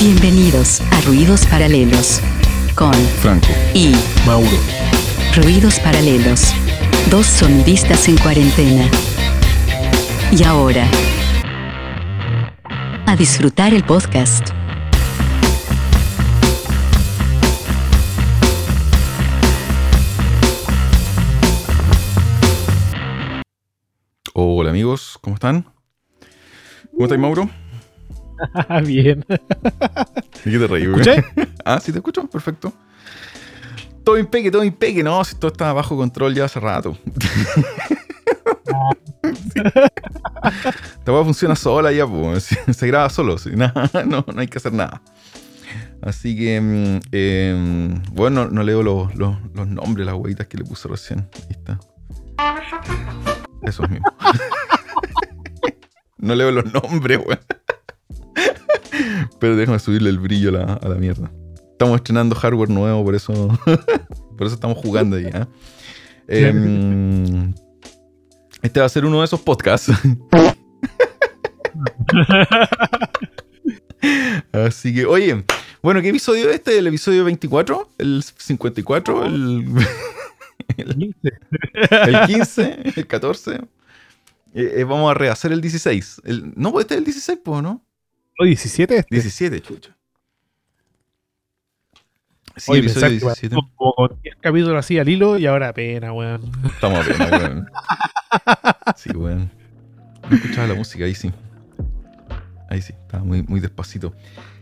Bienvenidos a Ruidos Paralelos con Franco. y Mauro. Ruidos Paralelos, dos sonidistas en cuarentena. Y ahora, a disfrutar el podcast. Hola amigos, ¿cómo están? ¿Cómo estás, Mauro? Bien. ¿Y qué te reí, güey? Ah, sí, te escucho, perfecto. Todo impeque, todo impeque. No, si todo está bajo control ya hace rato. Sí. Esta weá funciona sola ya, pues. Se graba solo, sí. Nada, no, no hay que hacer nada. Así que, mm, em, bueno, no, no leo los, los, los nombres, las huevitas que le puse recién. Ahí está. Esos mismos. no leo los nombres, weón. Pero déjame subirle el brillo a la, a la mierda. Estamos estrenando hardware nuevo, por eso, por eso estamos jugando ahí. ¿eh? Em, este va a ser uno de esos podcasts. Así que, oye, bueno, ¿qué episodio es este? ¿El episodio 24? ¿El 54? ¿El, el, el 15? ¿El 14? Eh, eh, vamos a rehacer el 16. El, no, pues este es el 16, pues, ¿no? ¿O 17 este? 17, chucha. Sí, Oye, episodio pensar que 17. pasamos como 10 capítulos así al hilo y ahora pena, weón. Estamos apenas, weón. Sí, weón. No escuchaba la música, ahí sí. Ahí sí, estaba muy, muy despacito.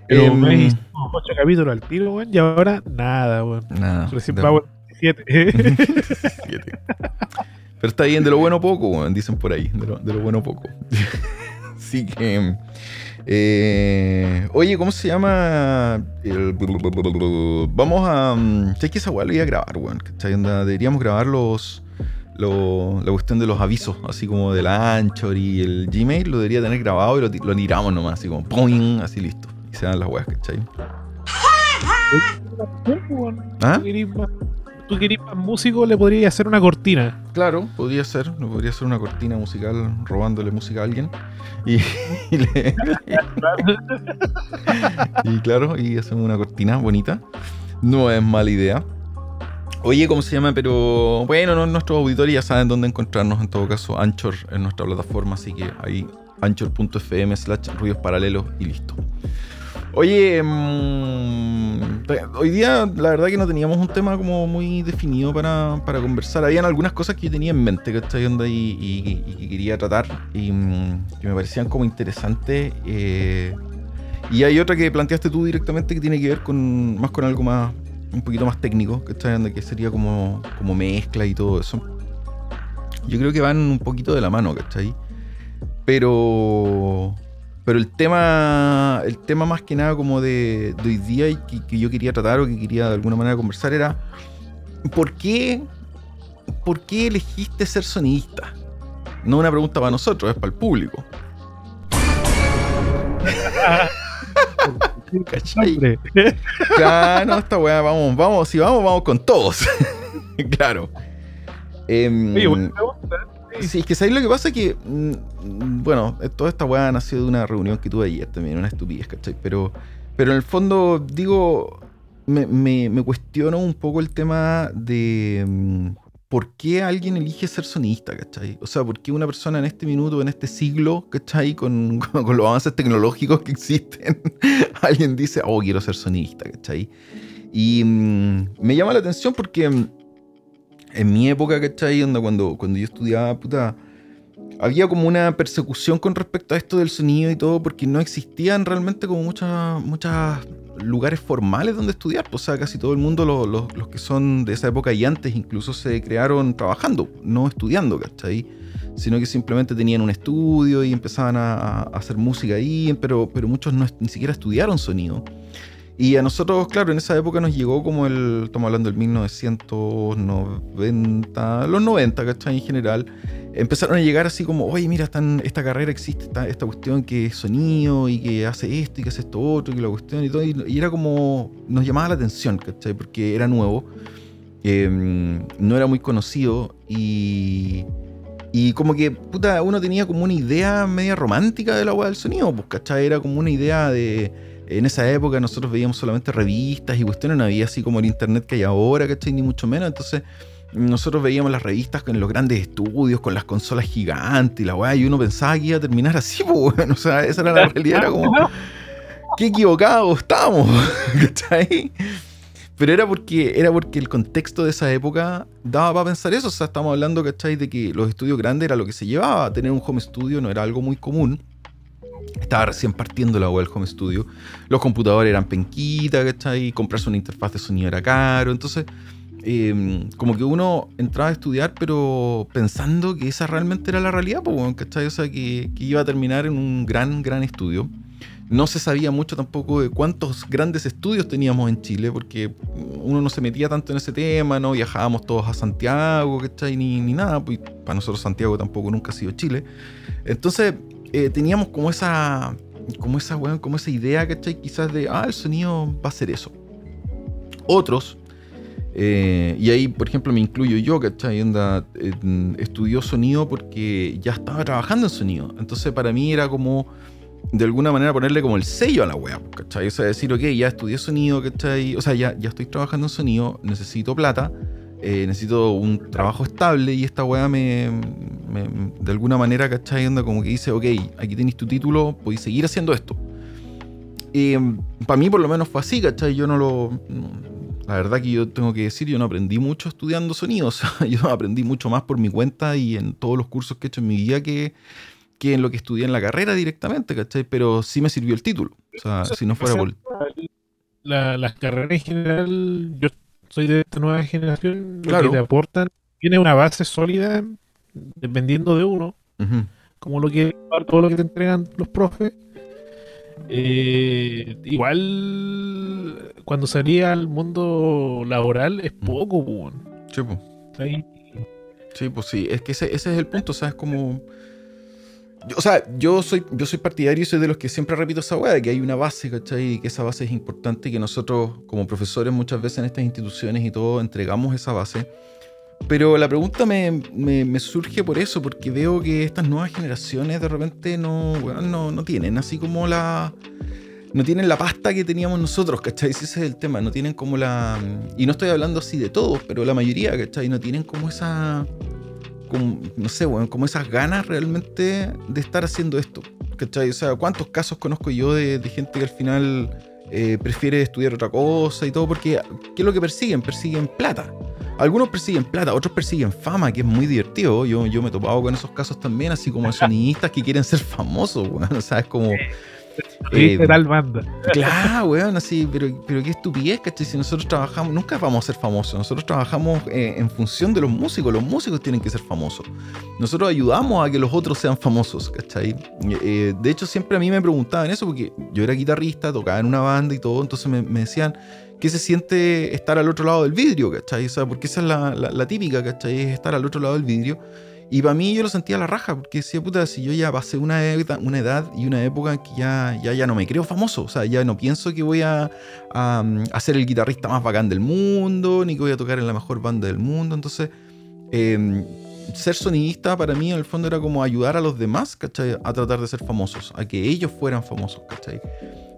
Pero Em, me hicimos 8 capítulos al tiro, weón, y ahora nada, weón. Nada. Recién al 17. 17. Pero está bien, de lo bueno poco, weón, dicen por ahí. De lo, de lo bueno poco. Así que. Eh, oye, ¿cómo se llama? El- vamos a. mm, ¿Sabes que esa weá lo iba a grabar, weón? Deberíamos grabar los. lo- la cuestión de los avisos, así como del Anchor y el Gmail, lo debería tener grabado y lo, lo tiramos nomás, así como ¡poing! así listo. Y se dan las weas, ¿cachai? ¿Ah? Tú querís más- músico, le podrías hacer una cortina. Claro, podría ser, podría ser una cortina musical robándole música a alguien. Y, y le- y claro, y hacemos una cortina bonita. No es mala idea. Oye, ¿cómo se llama? Pero bueno, no, nuestros auditores ya saben dónde encontrarnos. En todo caso, Anchor es nuestra plataforma, así que ahí anchor.fm slash ruidos paralelos y listo. Oye, mm, hoy día la verdad que no teníamos un tema como muy definido para, para conversar. Habían algunas cosas que yo tenía en mente, ¿cachai? Onda y, y- y que quería tratar y mm, que me parecían como interesantes. eh, y hay otra que planteaste tú directamente que tiene que ver con más con algo más, un poquito más técnico, ¿cachai? Onda que sería como, como mezcla y todo eso. Yo creo que van un poquito de la mano, ¿cachai? Pero pero el tema, el tema más que nada como de, de hoy día y que, que yo quería tratar o que quería de alguna manera conversar era ¿por qué, ¿por qué elegiste ser sonidista? No una pregunta para nosotros, es para el público. ¿Cachai? Ya, no, esta weá, vamos, vamos, si vamos, vamos con todos. claro. Em, Oye, buena pregunta. Sí, es que ¿sabéis lo que pasa? Que, mm, mm, bueno, toda esta weá nació de una reunión que tuve ayer también, una estupidez, ¿cachai? Pero, pero en el fondo, digo, me, me, me cuestiono un poco el tema de mm, por qué alguien elige ser sonista, ¿cachai? O sea, por qué una persona en este minuto, en este siglo, ¿cachai? Con, con, con los avances tecnológicos que existen, alguien dice, oh, quiero ser sonista, ¿cachai? Y mm, me llama la atención porque... en mi época, ¿cachai? Onda, cuando, cuando yo estudiaba, puta, había como una persecución con respecto a esto del sonido y todo, porque no existían realmente como muchas lugares formales donde estudiar. O sea, casi todo el mundo, lo- lo- los que son de esa época y antes, incluso se crearon trabajando, no estudiando, ¿cachai? Sino que simplemente tenían un estudio y empezaban a, a hacer música ahí, pero, pero muchos no, ni siquiera estudiaron sonido. Y a nosotros, claro, en esa época nos llegó como el, estamos hablando del 1990, los 90, ¿cachai? En general, empezaron a llegar así como, oye, mira, esta carrera existe, esta, cuestión que es sonido y que hace esto y que hace esto otro y la cuestión y todo. Y, era como, nos llamaba la atención, ¿cachai? Porque era nuevo, eh, no era muy conocido y... Y como que, puta, uno tenía como una idea media romántica de la weá del sonido, pues, ¿cachai? Era como una idea de, En esa época nosotros veíamos solamente revistas y cuestiones, no había así como el internet que hay ahora, ¿cachai? Ni mucho menos. Entonces nosotros veíamos las revistas en los grandes estudios, con las consolas gigantes y la weá, y uno pensaba que iba a terminar así, pues, bueno, o sea, esa era la realidad, era como, qué equivocados estamos, ¿cachai? Pero era porque, era porque el contexto de esa época daba para pensar eso, o sea, estamos hablando, ¿cachai? De que los estudios grandes era lo que se llevaba, tener un home studio no era algo muy común. Estaba recién partiendo la web home studio. Los computadores eran penquita, ¿cachai? Comprarse una interfaz de sonido era caro. Entonces, em, como que uno entraba a estudiar, pero pensando que esa realmente era la realidad, ¿cachai? O sea, que, que iba a terminar en un gran, gran estudio. No se sabía mucho tampoco de cuántos grandes estudios teníamos en Chile, porque uno no se metía tanto en ese tema, no viajábamos todos a Santiago, ¿cachai? Ni, ni nada, pues para nosotros Santiago tampoco nunca ha sido Chile. Entonces, eh, teníamos como esa, como esa, bueno, como esa idea, ¿cachai? Quizás de, ah, el sonido va a ser eso. Otros, eh, y ahí, por ejemplo, me incluyo yo, ¿cachai? Onda, estudió sonido porque ya estaba trabajando en sonido. Entonces, para mí era como, de alguna manera, ponerle como el sello a la web, ¿cachai? O sea, decir, ok, ya estudié sonido, ¿cachai? O sea, ya, ya estoy trabajando en sonido, necesito plata eh, necesito un trabajo estable y esta weá me, de alguna manera, ¿cachai? Anda como que dice, ok, aquí tenéis tu título, podéis seguir haciendo esto. Y para mí por lo menos fue así, ¿cachai? Yo no lo... La verdad que yo tengo que decir, yo no aprendí mucho estudiando sonidos. yo aprendí mucho más por mi cuenta y en todos los cursos que he hecho en mi vida que, que en lo que estudié en la carrera directamente, ¿cachai? Pero sí me sirvió el título. O sea, si no fuera por... La, las carreras en general, yo soy de esta nueva generación, lo que te aportan tiene una base sólida dependiendo de uno, como lo que todo lo que te entregan los profes. Eh, igual cuando salía al mundo laboral es poco. Sí, pues. Sí, pues sí, es que ese, ese es el punto, ¿sabes? Como o sea, yo soy, yo soy partidario y soy de los que siempre repito esa weá, que hay una base, ¿cachai? Y que esa base es importante y que nosotros, como profesores, muchas veces en estas instituciones y todo, entregamos esa base. Pero la pregunta me, me, surge por eso, porque veo que estas nuevas generaciones de repente no, no, no tienen así como la. No tienen la pasta que teníamos nosotros, ¿cachai? Ese es el tema, no tienen como la. Y no estoy hablando así de todos, pero la mayoría, ¿cachai? No tienen como esa como, no sé, bueno, como esas ganas realmente de estar haciendo esto. ¿Cachai? O sea, ¿cuántos casos conozco yo de, gente que al final eh, prefiere estudiar otra cosa y todo? Porque, ¿qué es lo que persiguen? Persiguen plata. Algunos persiguen plata, otros persiguen fama, que es muy divertido. Yo, yo me he topado con esos casos también, así como sonidistas que quieren ser famosos, bueno, o sea, es como eh, tal banda. Claro, weón, así, pero, pero qué estupidez, ¿cachai? Si nosotros trabajamos, nunca vamos a ser famosos. Nosotros trabajamos eh, en función de los músicos. Los músicos tienen que ser famosos. Nosotros ayudamos a que los otros sean famosos, ¿cachai? Eh, de hecho, siempre a mí me preguntaban eso, porque yo era guitarrista, tocaba en una banda y todo, entonces me, decían. ¿Qué se siente estar al otro lado del vidrio, ¿cachai? O sea, porque esa es la, la típica, ¿cachai? Es estar al otro lado del vidrio. Y para mí yo lo sentía a la raja, porque decía, puta, si yo ya pasé una, edad, una edad y una época en que ya, ya, ya no me creo famoso, o sea, ya no pienso que voy a, a, ser el guitarrista más bacán del mundo, ni que voy a tocar en la mejor banda del mundo, entonces... Em, ser sonidista para mí en el fondo era como ayudar a los demás, ¿cachai? A tratar de ser famosos, a que ellos fueran famosos, ¿cachai?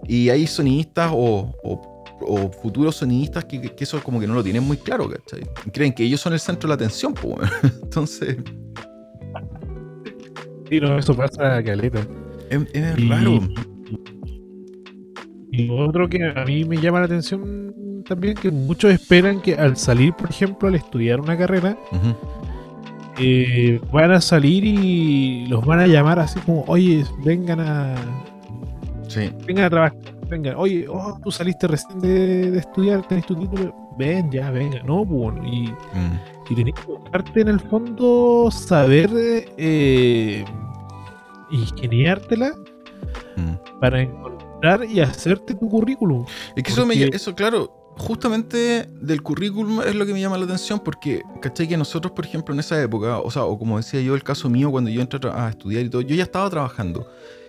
Y hay sonidistas o, o, futuros sonidistas que, que, eso como que no lo tienen muy claro, ¿cachai? Creen que ellos son el centro de la atención, pues. Entonces, Sí, no, eso pasa caleta. Es, es raro. Y otro que a mí me llama la atención también, que muchos esperan que al salir, por ejemplo, al estudiar una carrera, eh, van a salir y los van a llamar así como, oye, vengan a... Sí. Vengan a trabajar. Vengan, oye, oh, tú saliste recién de, estudiar, tenés tu título. Ven, ya, venga. No, bueno, pues, y... Mm y tenés que buscarte en el fondo saber eh, ingeniártela mm. para encontrar y hacerte tu currículum. Es que eso, me, eso, claro, justamente del currículum es lo que me llama la atención porque, ¿cachai? Que nosotros, por ejemplo, en esa época, o sea, o como decía yo, el caso mío, cuando yo entré a estudiar y todo, yo ya estaba trabajando.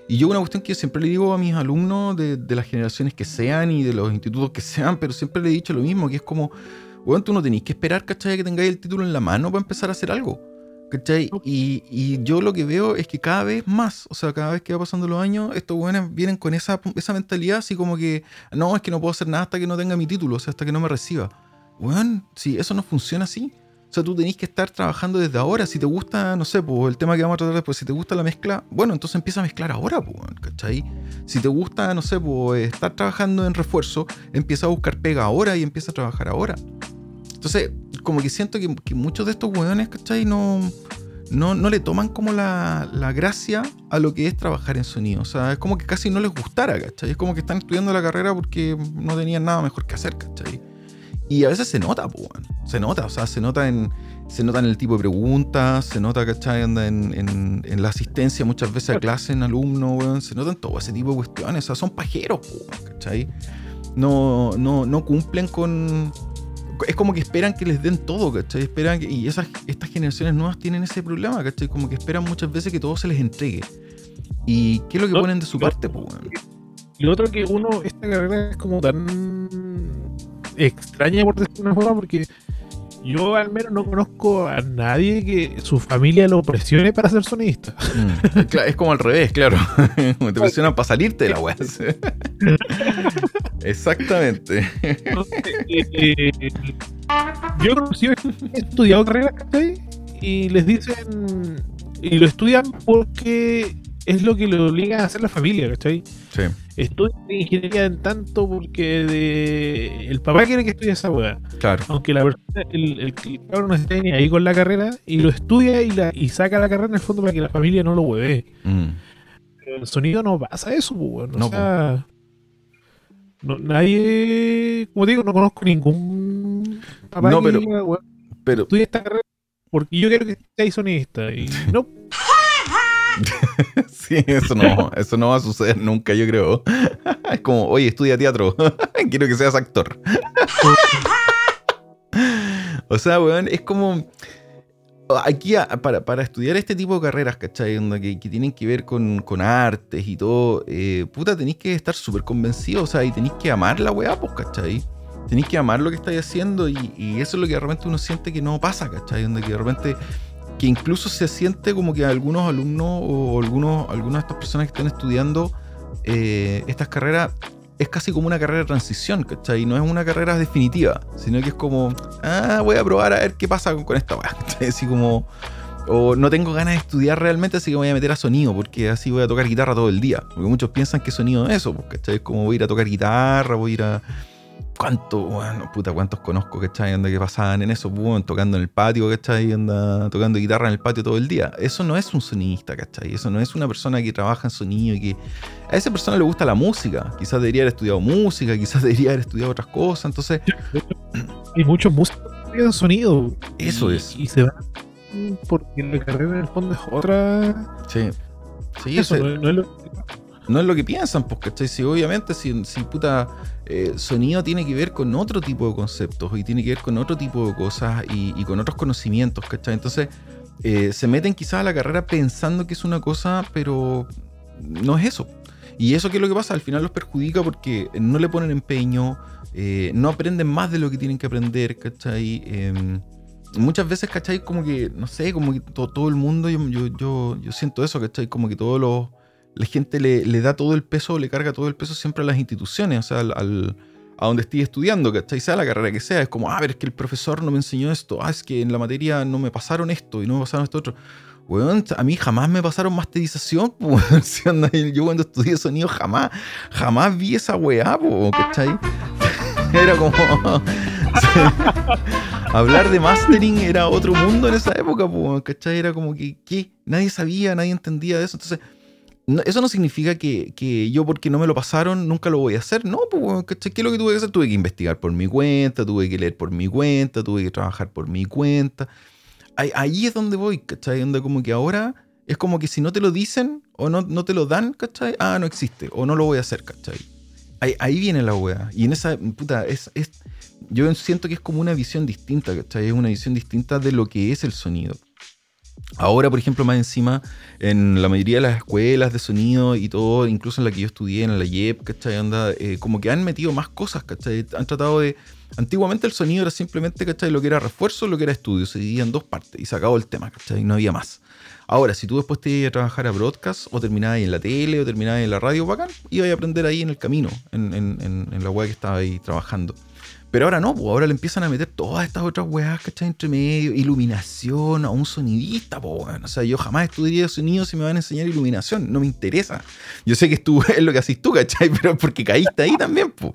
Y yo una cuestión que siempre le digo a mis alumnos de, de las generaciones que sean y de los institutos que sean, pero siempre le he dicho lo mismo, que es como, bueno, tú no tenéis que esperar, ¿cachai? Que tengáis el título en la mano para empezar a hacer algo. ¿Cachai? Y, y, yo lo que veo es que cada vez más, o sea, cada vez que va pasando los años, estos weones vienen con esa, esa mentalidad así como que, no, es que no puedo hacer nada hasta que no tenga mi título, o sea, hasta que no me reciba. Weón, si eso no funciona así. O sea, tú tenés que estar trabajando desde ahora. Si te gusta, no sé, pues el tema que vamos a tratar después, si te gusta la mezcla, bueno, entonces empieza a mezclar ahora, pues, ¿cachai? Si te gusta, no sé, pues estar trabajando en refuerzo, empieza a buscar pega ahora y empieza a trabajar ahora. Entonces, como que siento que, muchos de estos weones, ¿cachai? No, no, no le toman como la, la, gracia a lo que es trabajar en sonido. O sea, es como que casi no les gustara, ¿cachai? Es como que están estudiando la carrera porque no tenían nada mejor que hacer, ¿cachai? Y a veces se nota, pues, se nota, o sea, se nota en, se nota en el tipo de preguntas, se nota, ¿cachai? En, en, en la asistencia muchas veces a clase en alumno, weón, se notan todo ese tipo de cuestiones, o sea, son pajeros, ¿cachai? No, no, no cumplen con... Es como que esperan que les den todo, ¿cachai? Esperan y esas, estas generaciones nuevas tienen ese problema, ¿cachai? Como que esperan muchas veces que todo se les entregue. ¿Y qué es lo que ponen de su parte, pues, Y lo otro que uno, esta carrera es como tan extraña por decir una forma porque yo al menos no conozco a nadie que su familia lo presione para ser sonidista. Mm, es como al revés, claro. Te presionan para salirte de la web. Exactamente. Eh, yo he estudiado carreras, Y les dicen. Y lo estudian porque es lo que le obliga a hacer la familia, ¿cachai? Sí. Estudia ingeniería en tanto porque de... el papá quiere que estudie esa weá. Claro. Aunque la persona, el, el, cabrón no esté ni ahí con la carrera y lo estudia y, la, y saca la carrera en el fondo para que la familia no lo hueve. Mm. Pero el sonido no pasa eso, pues, no, o sea, no, nadie, como digo, no conozco ningún papá no, pero, pero estudia esta carrera porque yo quiero que seas sonidista y no sí, eso no, eso no va a suceder nunca, yo creo. es como, oye, estudia teatro. Quiero que seas actor. o sea, weón, es como. Aquí, para, estudiar este tipo de carreras, ¿cachai? Que, que tienen que ver con, artes y todo, eh, puta, tenéis que estar súper convencidos, o sea, y tenéis que amar la weá, pues, ¿cachai? Tenéis que amar lo que estáis haciendo y, y, eso es lo que de repente uno siente que no pasa, ¿cachai? Donde que de repente que incluso se siente como que algunos alumnos o algunos, algunas de estas personas que están estudiando eh, estas carreras es casi como una carrera de transición, ¿cachai? No es una carrera definitiva, sino que es como, ah, voy a probar a ver qué pasa con, esta weá, Así como, o no tengo ganas de estudiar realmente, así que voy a meter a sonido, porque así voy a tocar guitarra todo el día. Porque muchos piensan que sonido es eso, ¿cachai? Es como voy a ir a tocar guitarra, voy a ir a ¿Cuánto, bueno, puta, cuántos conozco, ¿cachai? Anda que pasaban en eso, bueno, tocando en el patio, ¿cachai? Anda tocando guitarra en el patio todo el día. Eso no es un sonidista, ¿cachai? Eso no es una persona que trabaja en sonido y que a esa persona le gusta la música. Quizás debería haber estudiado música, quizás debería haber estudiado otras cosas. Entonces. Hay muchos músicos que estudian sonido. Eso es. Y se van porque la carrera en el fondo es otra. Sí. Sí, eso, no, es lo no es lo que piensan, pues, ¿cachai? Si obviamente, si, si puta eh, sonido tiene que ver con otro tipo de conceptos y tiene que ver con otro tipo de cosas y, con otros conocimientos, ¿cachai? Entonces, eh, se meten quizás a la carrera pensando que es una cosa, pero no es eso. Y eso que es lo que pasa, al final los perjudica porque no le ponen empeño, eh, no aprenden más de lo que tienen que aprender, ¿cachai? Em, muchas veces, ¿cachai? Como que, no sé, como que todo, el mundo, yo, yo, yo, yo siento eso, ¿cachai? Como que todos los la gente le, da todo el peso, le carga todo el peso siempre a las instituciones, o sea, al, a donde esté estudiando, ¿cachai? Sea la carrera que sea, es como, ah, ver, es que el profesor no me enseñó esto, ah, es que en la materia no me pasaron esto y no me pasaron esto otro. Weón, a mí jamás me pasaron masterización, yo cuando estudié sonido jamás, jamás vi esa weá, ¿cachai? Era como... hablar de mastering era otro mundo en esa época, ¿cachai? Era como que, ¿qué? Nadie sabía, nadie entendía de eso, entonces eso no significa que, yo, porque no me lo pasaron, nunca lo voy a hacer. No, pues, ¿qué es lo que tuve que hacer? Tuve que investigar por mi cuenta, tuve que leer por mi cuenta, tuve que trabajar por mi cuenta. Ahí, es donde voy, ¿cachai? Donde como que ahora es como que si no te lo dicen o no, no te lo dan, ¿cachai? Ah, no existe, o no lo voy a hacer, ¿cachai? Ahí, viene la wea. Y en esa, puta, es, es, yo siento que es como una visión distinta, ¿cachai? Es una visión distinta de lo que es el sonido. Ahora, por ejemplo, más encima, en la mayoría de las escuelas de sonido y todo, incluso en la que yo estudié, en la YEP, ¿cachai? Anda, eh, como que han metido más cosas, ¿cachai? Han tratado de... Antiguamente el sonido era simplemente, ¿cachai? Lo que era refuerzo, lo que era estudio. Se dividía en dos partes y se acabó el tema, ¿cachai? No había más. Ahora, si tú después te ibas a trabajar a broadcast, o terminabas en la tele, o terminabas en la radio, bacán, ibas a aprender ahí en el camino, en, en la web que estaba ahí trabajando. Pero ahora no, pues ahora le empiezan a meter todas estas otras weas, ¿cachai? Entre medio, iluminación, a un sonidista, pues bueno. O sea, yo jamás estudiaría sonido si me van a enseñar iluminación, no me interesa. Yo sé que es, es lo que haces tú, ¿cachai? Pero porque caíste ahí también, pues.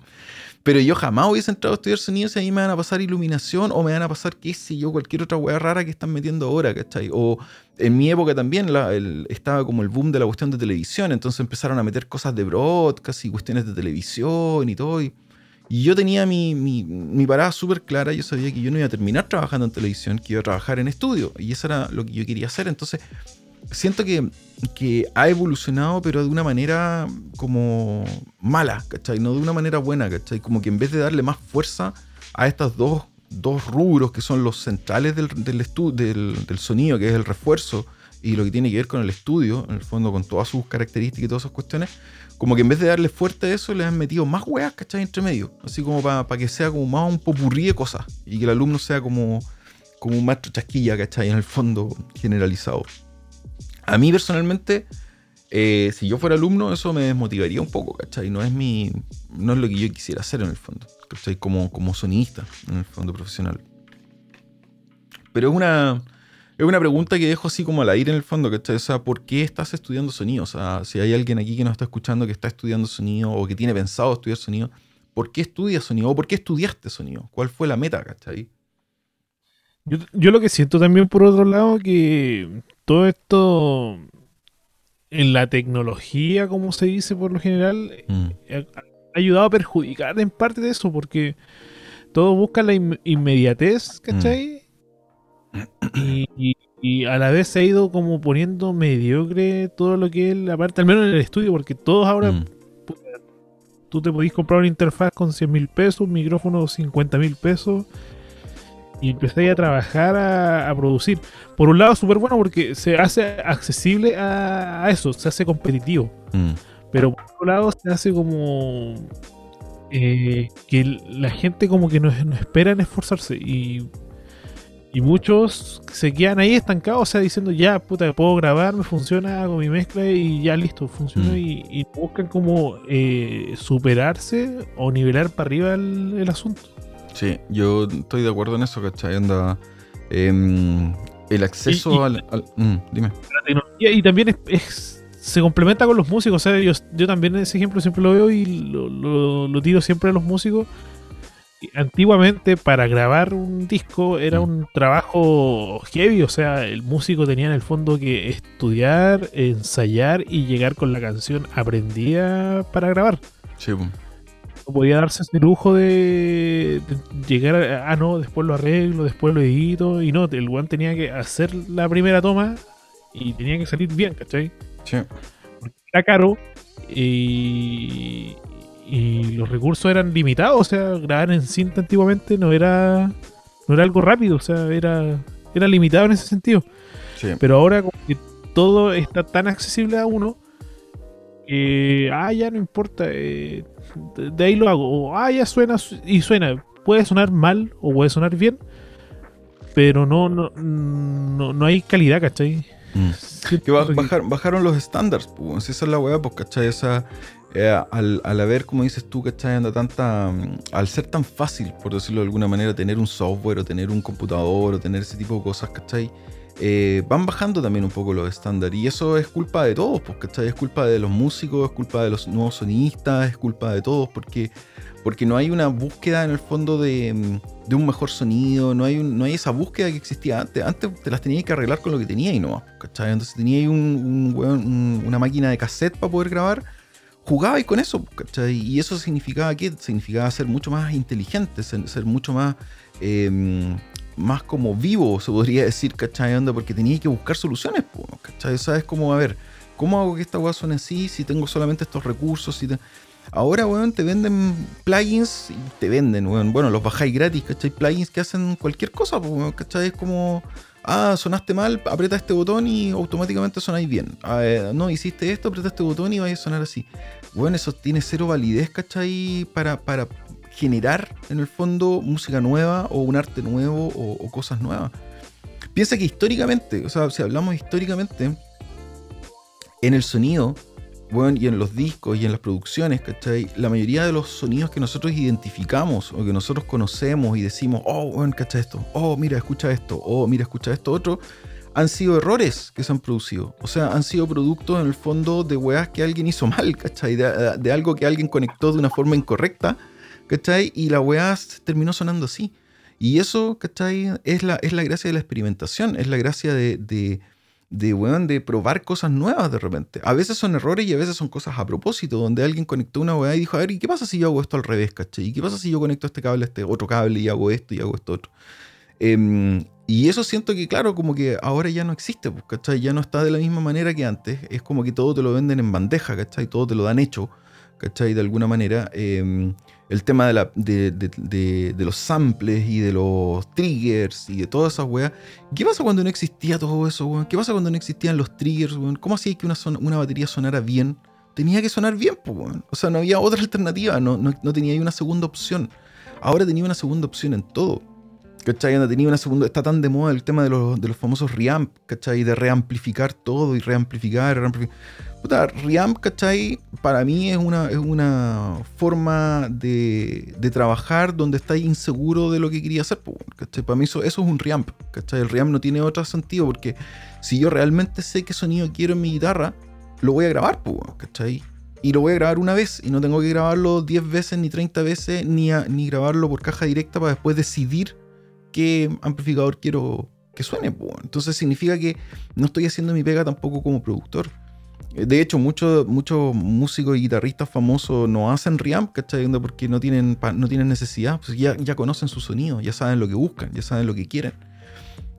Pero yo jamás hubiese entrado a estudiar sonido si a mí me van a pasar iluminación o me van a pasar, qué sé yo, cualquier otra wea rara que están metiendo ahora, ¿cachai? O en mi época también estaba como el boom de la cuestión de televisión, entonces empezaron a meter cosas de broadcast y cuestiones de televisión y todo. Y, y yo tenía mi, mi, parada súper clara, yo sabía que yo no iba a terminar trabajando en televisión, que iba a trabajar en estudio, y eso era lo que yo quería hacer. Entonces, siento que, que ha evolucionado, pero de una manera como mala, ¿cachai? No de una manera buena, ¿cachai? Como que en vez de darle más fuerza a estos dos, dos rubros que son los centrales del, del, del, del sonido, que es el refuerzo, y lo que tiene que ver con el estudio, en el fondo con todas sus características y todas esas cuestiones, como que en vez de darle fuerte a eso, le han metido más weas, ¿cachai? Entre medio. Así como para que sea como más un popurrí de cosas. Y que el alumno sea como, como un maestro chasquilla, ¿cachai? En el fondo generalizado. A mí personalmente, eh, si yo fuera alumno, eso me desmotivaría un poco, ¿cachai? No es mi. No es lo que yo quisiera hacer en el fondo. ¿Cachai? Como, como sonista, en el fondo profesional. Pero es una es una pregunta que dejo así como al aire en el fondo, ¿cachai? O sea, ¿por qué estás estudiando sonido? O sea, si hay alguien aquí que nos está escuchando que está estudiando sonido o que tiene pensado estudiar sonido, ¿por qué estudias sonido? ¿O por qué estudiaste sonido? ¿Cuál fue la meta, cachai? Yo, yo lo que siento también por otro lado que todo esto en la tecnología, como se dice por lo general, mm. ha, ayudado a perjudicar en parte de eso, porque todos buscan la inmediatez, ¿cachai? Y, a la vez se ha ido como poniendo mediocre todo lo que es la parte, al menos en el estudio, porque todos ahora mm. tú te podís comprar una interfaz con 100 mil pesos, un micrófono 50 mil pesos y empezáis a trabajar a, producir. Por un lado, súper bueno porque se hace accesible a, eso, se hace competitivo. Mm. Pero por otro lado, se hace como eh, que la gente como que no, no espera en esforzarse y y muchos se quedan ahí estancados, o sea, diciendo, ya, puta, puedo grabar, me funciona, hago mi mezcla y ya listo, funciona. Mm. Y, buscan como eh, superarse o nivelar para arriba el, asunto. Sí, yo estoy de acuerdo en eso, ¿cachai? Anda, em, el acceso al... Mm, dime. y también es, se complementa con los músicos, o sea, yo, yo también ese ejemplo siempre lo veo y lo, lo tiro siempre a los músicos antiguamente para grabar un disco era mm. un trabajo heavy, o sea, el músico tenía en el fondo que estudiar, ensayar y llegar con la canción aprendida para grabar. Sí. No podía darse ese lujo de, llegar a, ah, no, después lo arreglo, después lo edito, y no, el one tenía que hacer la primera toma y tenía que salir bien, ¿cachai? Sí. era caro y, y los recursos eran limitados, o sea, grabar en cinta antiguamente no era no era algo rápido, o sea, era era limitado en ese sentido. Pero ahora como que todo está tan accesible a uno que ah, ya no importa, eh, de, ahí lo hago, o ah, ya suena y suena, puede sonar mal o puede sonar bien, pero no no no, hay calidad, ¿cachai? Mm. Que bajaron los estándares, pues, esa es la weá, pues, ¿cachai? Esa, eh, al, al, haber, como dices tú, ¿cachai? Anda tanta. Mm, al ser tan fácil, por decirlo de alguna manera, tener un software o tener un computador o tener ese tipo de cosas, ¿cachai? Eh, van bajando también un poco los estándares. Y eso es culpa de todos, pues, ¿cachai? Es culpa de los músicos, es culpa de los nuevos sonistas, es culpa de todos, porque, porque no hay una búsqueda en el fondo de, mm, de un mejor sonido, no hay, no hay esa búsqueda que existía antes. Antes te las tenías que arreglar con lo que tenías y no, ¿cachai? Entonces tenías un, un, una máquina de cassette para poder grabar jugaba y con eso, ¿cachai? Y eso significaba que significaba ser mucho más inteligente, ser, mucho más, em, más como vivo, se podría decir, ¿cachai? porque tenía que buscar soluciones, ¿cachai? ¿Sabes cómo, a ver, cómo hago que esta weá suene así si tengo solamente estos recursos? Si Ahora, weón, te venden plugins y te venden, weón. Bueno, los bajáis gratis, ¿cachai? Plugins que hacen cualquier cosa, ¿cachai? Es como Ah, sonaste mal, aprieta este botón y automáticamente sonáis bien. Ah, eh, no, hiciste esto, aprieta este botón y vais a sonar así. Bueno, eso tiene cero validez, ¿cachai? Para, para generar, en el fondo, música nueva o un arte nuevo o, cosas nuevas. Piensa que históricamente, o sea, si hablamos históricamente, en el sonido, bueno, y en los discos y en las producciones, ¿cachai? La mayoría de los sonidos que nosotros identificamos o que nosotros conocemos y decimos, oh, bueno, ¿cachai esto? Oh, mira, escucha esto. Oh, mira, escucha esto otro. Han sido errores que se han producido. O sea, han sido productos en el fondo de weas que alguien hizo mal, ¿cachai? De, de algo que alguien conectó de una forma incorrecta, ¿cachai? Y la wea terminó sonando así. Y eso, ¿cachai? Es la, es la gracia de la experimentación, es la gracia de de, weón, de probar cosas nuevas de repente. A veces son errores y a veces son cosas a propósito, donde alguien conectó una weá y dijo, a ver, ¿y qué pasa si yo hago esto al revés, caché? ¿Y qué pasa si yo conecto este cable a este otro cable y hago esto y hago esto otro? Em, y eso siento que, claro, como que ahora ya no existe, pues, ¿cachai? Ya no está de la misma manera que antes. Es como que todo te lo venden en bandeja, ¿cachai? Todo te lo dan hecho, ¿cachai? De alguna manera. Eh, el tema de, la, de, los samples y de los triggers y de todas esas weas. ¿Qué pasa cuando no existía todo eso, weón? ¿Qué pasa cuando no existían los triggers, weón? ¿Cómo hacía que una, una batería sonara bien? Tenía que sonar bien, pues, weón. O sea, no había otra alternativa, no, no, no tenía una segunda opción. Ahora tenía una segunda opción en todo. ¿Cachai? Tenía una segunda. Está tan de moda el tema de los, de los famosos reamp, ¿cachai? De reamplificar todo y reamplificar, reamplificar. Puta, Reamp, ¿cachai? Para mí es una, es una forma de, de trabajar donde estáis inseguro de lo que quería hacer, ¿cachai? Para mí eso, eso es un Reamp, ¿cachai? El Reamp no tiene otro sentido porque si yo realmente sé qué sonido quiero en mi guitarra, lo voy a grabar, ¿cachai? Y lo voy a grabar una vez y no tengo que grabarlo 10 veces ni 30 veces ni, ni grabarlo por caja directa para después decidir qué amplificador quiero que suene. Entonces significa que no estoy haciendo mi pega tampoco como productor. De hecho, muchos muchos músicos y guitarristas famosos no hacen reamp, ¿cachai? Porque no tienen, no tienen necesidad, pues ya, ya conocen su sonido, ya saben lo que buscan, ya saben lo que quieren.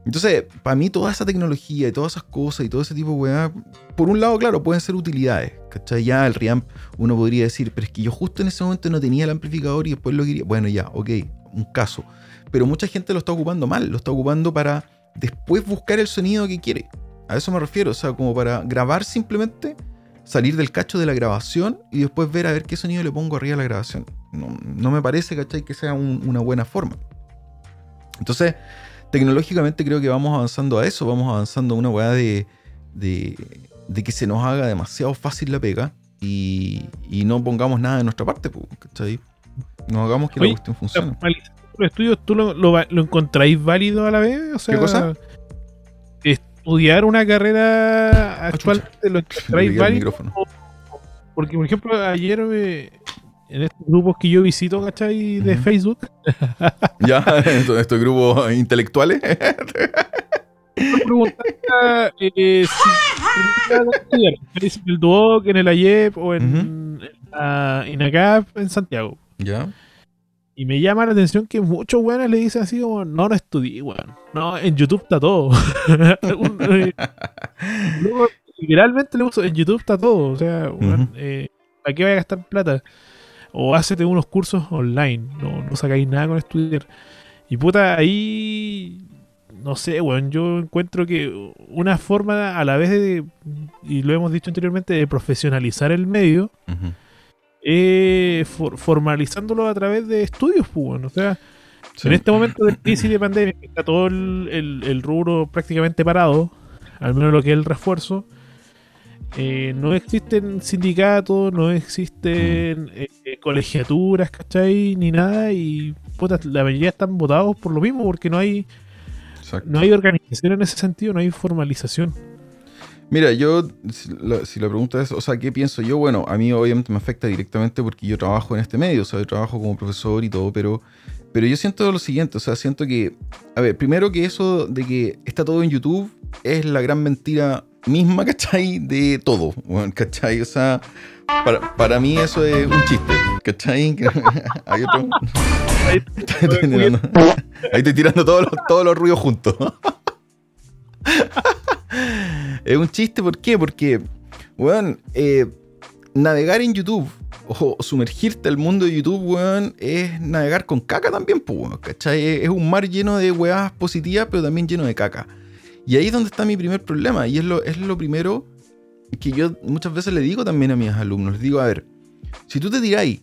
Entonces, para mí toda esa tecnología y todas esas cosas y todo ese tipo de weá, por un lado, claro, pueden ser utilidades, ¿cachai? Ya el reamp uno podría decir, pero es que yo justo en ese momento no tenía el amplificador y después lo quería. Bueno, ya, ok, un caso. Pero mucha gente lo está ocupando mal, lo está ocupando para después buscar el sonido que quiere. A eso me refiero, o sea, como para grabar simplemente, salir del cacho de la grabación y después ver a ver qué sonido le pongo arriba a la grabación. No, me parece, ¿cachai? Que sea una buena forma. Entonces, tecnológicamente creo que vamos avanzando a eso, vamos avanzando a una weá de, de, que se nos haga demasiado fácil la pega y, no pongamos nada de nuestra parte, ¿cachai? No hagamos que la cuestión funcione. ¿Los estudios tú lo, lo, encontráis válido a la vez? O sea, ¿Qué cosa? estudiar una carrera ah, actual lo micrófono. Porque, por ejemplo, ayer en estos grupos que yo visito, ¿cachai? De Facebook. ya, estos, grupos intelectuales. eh, si en el Duoc, en el AYEP o en, la INACAP en Santiago. Ya. Y me llama la atención que muchos weones le dicen así como, no lo estudié, weón. No, en YouTube está todo. literalmente le uso, en YouTube está todo. O sea, weón, eh, ¿para qué voy a gastar plata? O hácete unos cursos online. No, no sacáis nada con estudiar. Y puta, ahí no sé, weón, yo encuentro que una forma a la vez de, y lo hemos dicho anteriormente, de profesionalizar el medio, eh, formalizándolo a través de estudios, pues, o sea, en este momento de crisis de pandemia, está todo el, rubro prácticamente parado, al menos lo que es el refuerzo, eh, no existen sindicatos, no existen eh, colegiaturas, ¿cachai? Ni nada, y la mayoría están votados por lo mismo, porque no hay, no hay organización en ese sentido, no hay formalización. Mira, yo, si la, pregunta es, o sea, ¿qué pienso yo? Bueno, a mí obviamente me afecta directamente porque yo trabajo en este medio, o sea, yo trabajo como profesor y todo, pero, pero yo siento lo siguiente, o sea, siento que, a ver, primero que eso de que está todo en YouTube es la gran mentira misma, ¿cachai? De todo, ¿cachai? O sea, para, para mí eso es un chiste, ¿cachai? Hay otro... Ahí estoy tirando, ahí estoy tirando todos los, todos los ruidos juntos. es un chiste, ¿por qué? Porque, weón, eh, navegar en YouTube o sumergirte al mundo de YouTube, weón, es navegar con caca también, pues, weón, ¿cachai? Es un mar lleno de weas positivas, pero también lleno de caca. Y ahí es donde está mi primer problema. Y es lo, es lo primero que yo muchas veces le digo también a mis alumnos. Les digo, a ver, si tú te tiráis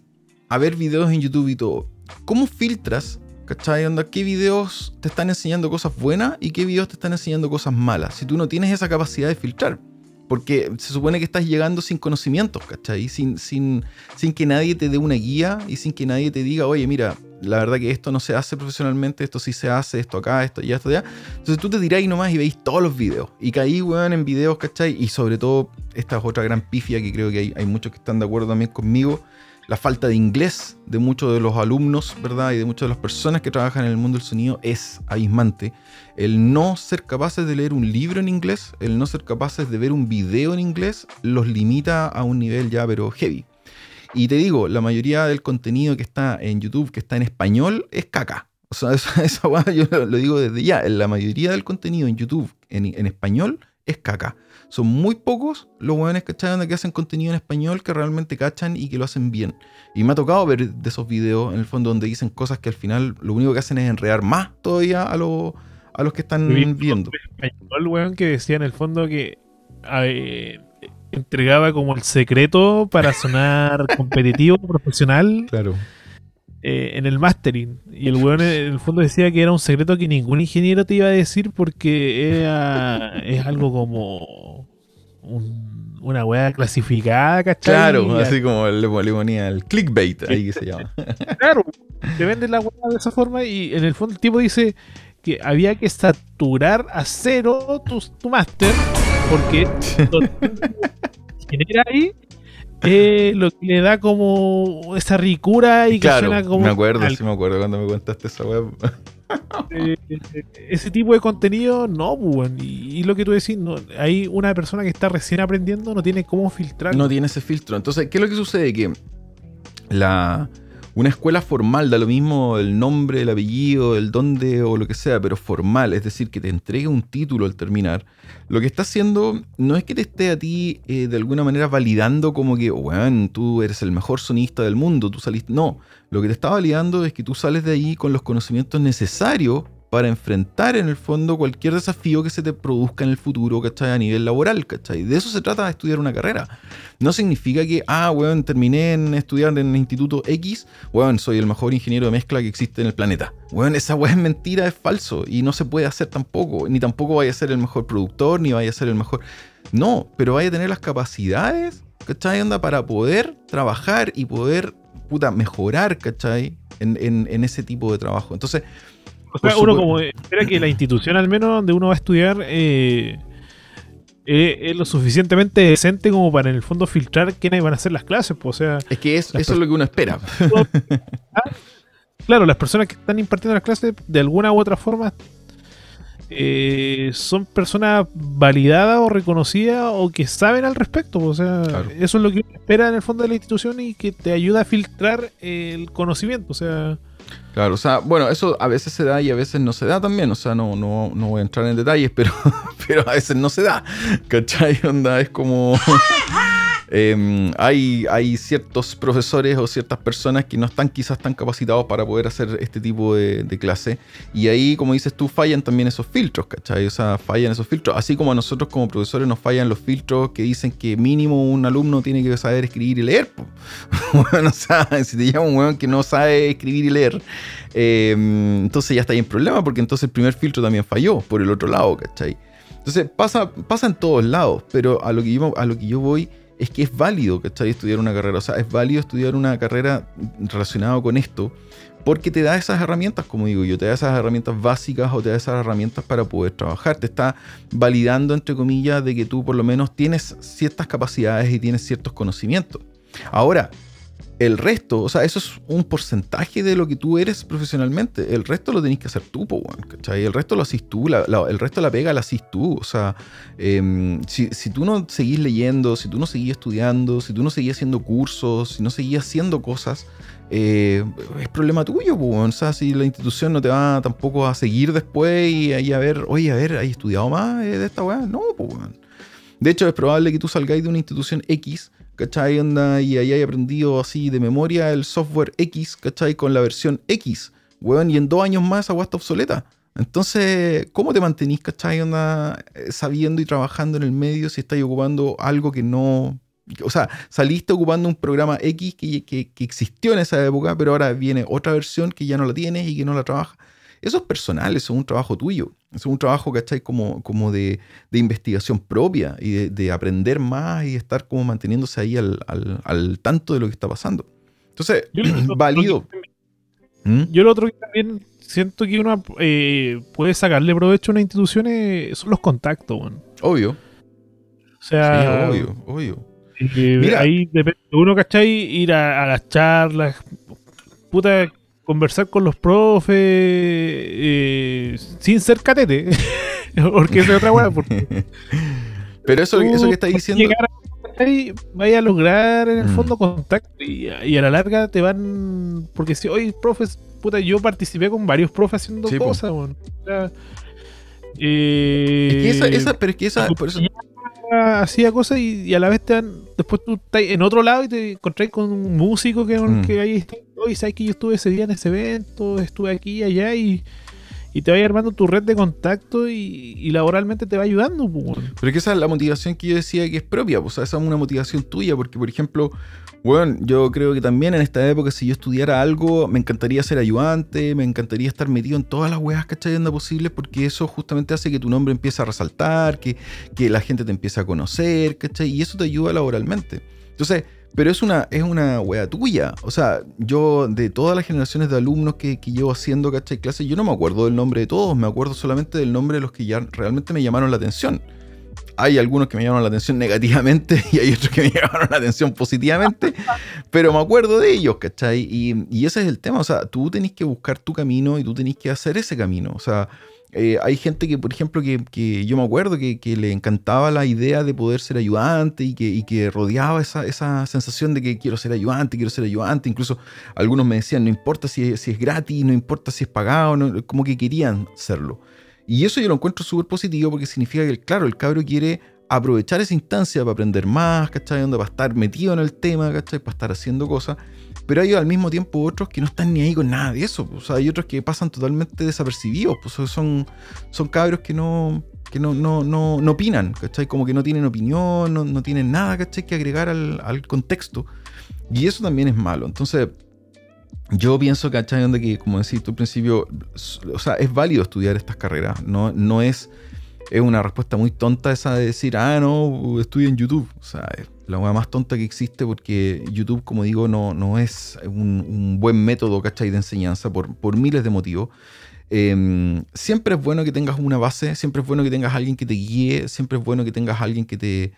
a ver videos en YouTube y todo, ¿cómo filtras? ¿Cachai? Onda, ¿Qué videos te están enseñando cosas buenas y qué videos te están enseñando cosas malas? Si tú no tienes esa capacidad de filtrar. Porque se supone que estás llegando sin conocimientos, ¿cachai? Sin, sin, sin que nadie te dé una guía y sin que nadie te diga, oye, mira, la verdad que esto no se hace profesionalmente, esto sí se hace, esto acá, esto ya, esto allá. Entonces tú te tiráis nomás y veis todos los videos. Y caí, weón, en videos, ¿cachai? Y sobre todo, esta es otra gran pifia que creo que hay, hay muchos que están de acuerdo también conmigo la falta de inglés de muchos de los alumnos, ¿verdad? Y de muchas de las personas que trabajan en el mundo del sonido es abismante. El no ser capaces de leer un libro en inglés, el no ser capaces de ver un video en inglés, los limita a un nivel ya, pero heavy. Y te digo, la mayoría del contenido que está en YouTube, que está en español, es caca. O sea, esa, yo lo, digo desde ya. La mayoría del contenido en YouTube en, en español es caca. Son muy pocos los weones que hacen contenido en español que realmente cachan y que lo hacen bien. Y me ha tocado ver de esos videos, en el fondo, donde dicen cosas que al final lo único que hacen es enredar más todavía a, los a los que están viendo. El weón que decía en el fondo que entregaba como el secreto para sonar competitivo, profesional. Claro. Eh, en el mastering. Y el weón en el fondo decía que era un secreto que ningún ingeniero te iba a decir porque era, es algo como una weá clasificada, ¿cachai? Claro, así como le, ponía el clickbait, ahí que se llama. claro, te venden la weá de esa forma y en el fondo el tipo dice que había que saturar a cero tu, tu máster porque genera ahí eh, lo que le da como esa ricura y que suena como. Me acuerdo, sí me acuerdo cuando me contaste esa web. Eh, ese tipo de contenido, no, pues, y, lo que tú decís, no, hay una persona que está recién aprendiendo, no tiene cómo filtrar. No tiene ese filtro. Entonces, ¿qué es lo que sucede? Que la, una escuela formal da lo mismo el nombre, el apellido, el dónde o lo que sea, pero formal, es decir, que te entregue un título al terminar. Lo que está haciendo no es que te esté a ti eh, de alguna manera validando como que, bueno, tú eres el mejor sonista del mundo, tú saliste. No, lo que te está validando es que tú sales de ahí con los conocimientos necesarios para enfrentar en el fondo cualquier desafío que se te produzca en el futuro, ¿cachai? A nivel laboral, ¿cachai? De eso se trata de estudiar una carrera. No significa que, ah, weón, terminé en estudiar en el Instituto X, weón, soy el mejor ingeniero de mezcla que existe en el planeta. Weón, esa weón es mentira, es falso y no se puede hacer tampoco. Ni tampoco vaya a ser el mejor productor, ni vaya a ser el mejor... No, pero vaya a tener las capacidades, ¿cachai? Onda para poder trabajar y poder, puta, mejorar, ¿cachai? En, en ese tipo de trabajo. Entonces o sea, uno como espera que la institución al menos donde uno va a estudiar eh, eh, es lo suficientemente decente como para en el fondo filtrar quiénes van a hacer las clases. Pues, o sea, es que eso es lo que uno espera. claro, las personas que están impartiendo las clases de alguna u otra forma eh, son personas validadas o reconocidas o que saben al respecto. Pues, o sea, eso es lo que uno espera en el fondo de la institución y que te ayuda a filtrar el conocimiento. O sea, Claro, o sea, bueno, eso a veces se da y a veces no se da también. O sea, no, no, no voy a entrar en detalles, pero, pero a veces no se da. ¿Cachai? Onda, es como. Em, hay, hay ciertos profesores o ciertas personas que no están quizás tan capacitados para poder hacer este tipo de, clase. Y ahí, como dices tú, fallan también esos filtros, ¿cachai? O sea, fallan esos filtros. Así como a nosotros como profesores nos fallan los filtros que dicen que mínimo un alumno tiene que saber escribir y leer. bueno, o sea, si te llama un weón que no sabe escribir y leer, em, entonces ya está ahí en problema porque entonces el primer filtro también falló por el otro lado, ¿cachai? Entonces pasa, pasa en todos lados, pero a lo que yo voy es que es válido, ¿cachai? Estudiar una carrera. O sea, es válido estudiar una carrera relacionada con esto, porque te da esas herramientas, como digo yo, te da esas herramientas básicas o te da esas herramientas para poder trabajar. Te está validando, entre comillas, de que tú por lo menos tienes ciertas capacidades y tienes ciertos conocimientos. Ahora, el resto, o sea, eso es un porcentaje de lo que tú eres profesionalmente. El resto lo tenés que hacer tú, po, ¿cachai? El resto lo haces tú, el resto de la pega la haces tú. O sea, em, si, tú no seguís leyendo, si tú no seguís estudiando, si tú no seguís haciendo cursos, si no seguís haciendo cosas, eh, es problema tuyo, po, o sea, si la institución no te va tampoco a seguir después y ahí a ver, oye, a ver, ¿hay estudiado más eh, de esta weá? No, po, De hecho, es probable que tú salgáis de una institución X ¿cachai? Onda, y ahí hay aprendido así de memoria el software X, ¿cachai? Con la versión X, weón, y en dos años más esa está obsoleta. Entonces, ¿cómo te mantenís, cachai? Onda, eh, sabiendo y trabajando en el medio si estáis ocupando algo que no. O sea, saliste ocupando un programa X que, que, existió en esa época, pero ahora viene otra versión que ya no la tienes y que no la trabajas. Eso es personal, eso es un trabajo tuyo. Eso es un trabajo, ¿cachai? Como, como de, de investigación propia y de, aprender más y estar como manteniéndose ahí al, al, tanto de lo que está pasando. Entonces, válido. ¿Mm? Yo lo otro que también siento que uno eh, puede sacarle provecho a una institución son los contactos, Obvio. O sea, obvio, obvio. Eh, ahí depende de uno, ¿cachai? Ir a, las charlas, puta, conversar con los profes eh, sin ser catete. porque es otra weá. Pero eso, eso que estáis diciendo. vaya a lograr en el mm. fondo contacto y, a la larga te van. Porque si hoy, profes, puta, yo participé con varios profes haciendo cosas, eh, es que esa, esa, pero es que esa. Por eso... Hacía cosas y, a la vez te dan. Después tú estás en otro lado y te encontrás con un músico que, mm. que ahí está. Oye, sabes que yo estuve ese día en ese evento, estuve aquí y allá y y te va armando tu red de contacto y, laboralmente te va ayudando. Pues, Pero es que esa es la motivación que yo decía que es propia, pues, esa es una motivación tuya, porque por ejemplo, bueno, yo creo que también en esta época si yo estudiara algo, me encantaría ser ayudante, me encantaría estar metido en todas las weas, que ¿cachai? posibles, porque eso justamente hace que tu nombre empiece a resaltar, que, que la gente te empiece a conocer, ¿cachai? Y eso te ayuda laboralmente. Entonces, pero es una, es una wea tuya. O sea, yo de todas las generaciones de alumnos que, que llevo haciendo, ¿cachai? Clases, yo no me acuerdo del nombre de todos, me acuerdo solamente del nombre de los que ya realmente me llamaron la atención. Hay algunos que me llamaron la atención negativamente y hay otros que me llamaron la atención positivamente, pero me acuerdo de ellos, ¿cachai? Y, y ese es el tema, o sea, tú tenés que buscar tu camino y tú tenés que hacer ese camino. O sea, eh, hay gente que, por ejemplo, que, yo me acuerdo que, le encantaba la idea de poder ser ayudante y que, rodeaba esa, sensación de que quiero ser ayudante, quiero ser ayudante. Incluso algunos me decían, no importa si es, gratis, no importa si es pagado, como que querían serlo. Y eso yo lo encuentro súper positivo porque significa que, claro, el cabro quiere aprovechar esa instancia para aprender más, ¿cachai? Para estar metido en el tema. Para estar haciendo cosas. Pero hay al mismo tiempo otros que no están ni ahí con nada de eso. Pues. O sea, hay otros que pasan totalmente desapercibidos. Pues son, son cabros que no, que no, no, no, no opinan, ¿cachai? Como que no tienen opinión, no, no tienen nada, ¿cachai? Que agregar al, al, contexto. Y eso también es malo. Entonces, yo pienso, ¿cachai? Donde que, como decís tú al principio, o sea, es válido estudiar estas carreras. No, no es es una respuesta muy tonta esa de decir, ah, no, estudio en YouTube. O sea, es la más tonta que existe porque YouTube, como digo, no, no es un, buen método, ¿cachai? De enseñanza por, por miles de motivos. Em, siempre es bueno que tengas una base, siempre es bueno que tengas alguien que te guíe, siempre es bueno que tengas alguien que te,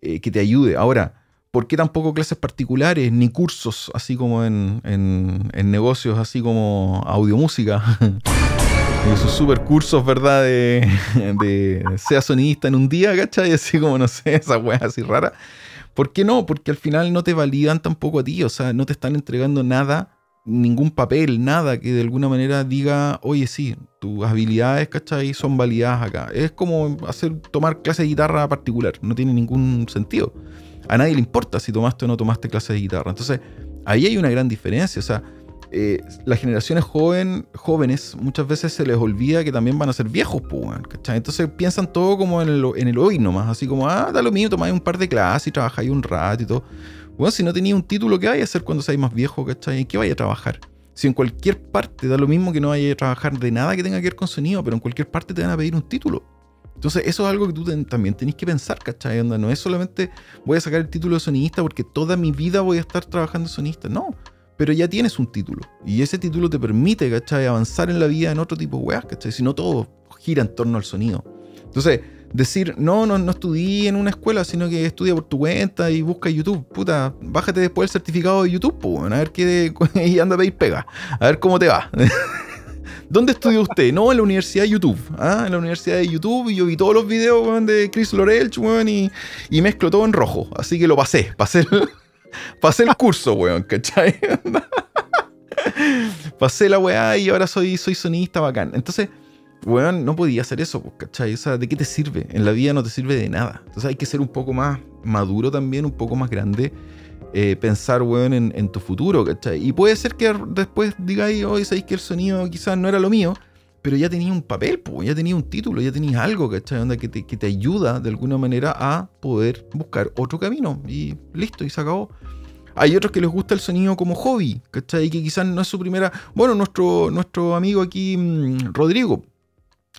eh, que te ayude. Ahora, ¿por qué tampoco clases particulares ni cursos así como en, en, en negocios, así como audiomúsica? esos super cursos, ¿verdad? De, de, sea sonidista en un día, ¿cachai? Así como, no sé, esa wea así rara. ¿Por qué no? Porque al final no te validan tampoco a ti, o sea, no te están entregando nada, ningún papel, nada que de alguna manera diga, oye, sí, tus habilidades, ¿cachai? Son validadas acá. Es como hacer, tomar clase de guitarra particular, no tiene ningún sentido. A nadie le importa si tomaste o no tomaste clase de guitarra. Entonces, ahí hay una gran diferencia, o sea, eh, las generaciones jóvenes muchas veces se les olvida que también van a ser viejos, pues, ¿cachai? Entonces piensan todo como en el, hoy nomás, así como, ah, da lo mío, tomáis un par de clases y trabajáis un rato y todo. Bueno, si no tenía un título, ¿qué vaya a hacer cuando seáis más viejo, ¿cachai? ¿En qué vaya a trabajar? Si en cualquier parte da lo mismo que no vaya a trabajar de nada que tenga que ver con sonido, pero en cualquier parte te van a pedir un título. Entonces, eso es algo que tú también tenés que pensar, ¿cachai? Onda, no es solamente voy a sacar el título de sonista porque toda mi vida voy a estar trabajando sonista. No pero ya tienes un título. Y ese título te permite, ¿cachai? Avanzar en la vida en otro tipo de weas, ¿cachai? Si no todo gira en torno al sonido. Entonces, decir, no, no, no estudié en una escuela, sino que estudia por tu cuenta y busca YouTube. Puta, bájate después el certificado de YouTube, pues, a ver qué. y anda a pega. A ver cómo te va. ¿Dónde estudió usted? No, en la Universidad de YouTube. ¿ah? En la Universidad de YouTube y yo vi todos los videos de Chris Lorelch, y, y mezclo todo en rojo. Así que lo pasé. Pasé Pasé el curso, weón, ¿cachai? Pasé la weá y ahora soy, soy sonista bacán. Entonces, weón, no podía hacer eso, pues, ¿cachai? O sea, ¿de qué te sirve? En la vida no te sirve de nada. Entonces hay que ser un poco más maduro también, un poco más grande. Eh, pensar, weón, en, tu futuro, ¿cachai? Y puede ser que después digáis, hoy sabéis que el sonido quizás no era lo mío, pero ya tenía un papel, ya tenía un título, ya tenías algo, ¿cachai? Onda que te, que te ayuda de alguna manera a poder buscar otro camino. Y listo, y se acabó. Hay otros que les gusta el sonido como hobby, ¿cachai? Que quizás no es su primera. Bueno, nuestro, nuestro amigo aquí, mm, Rodrigo,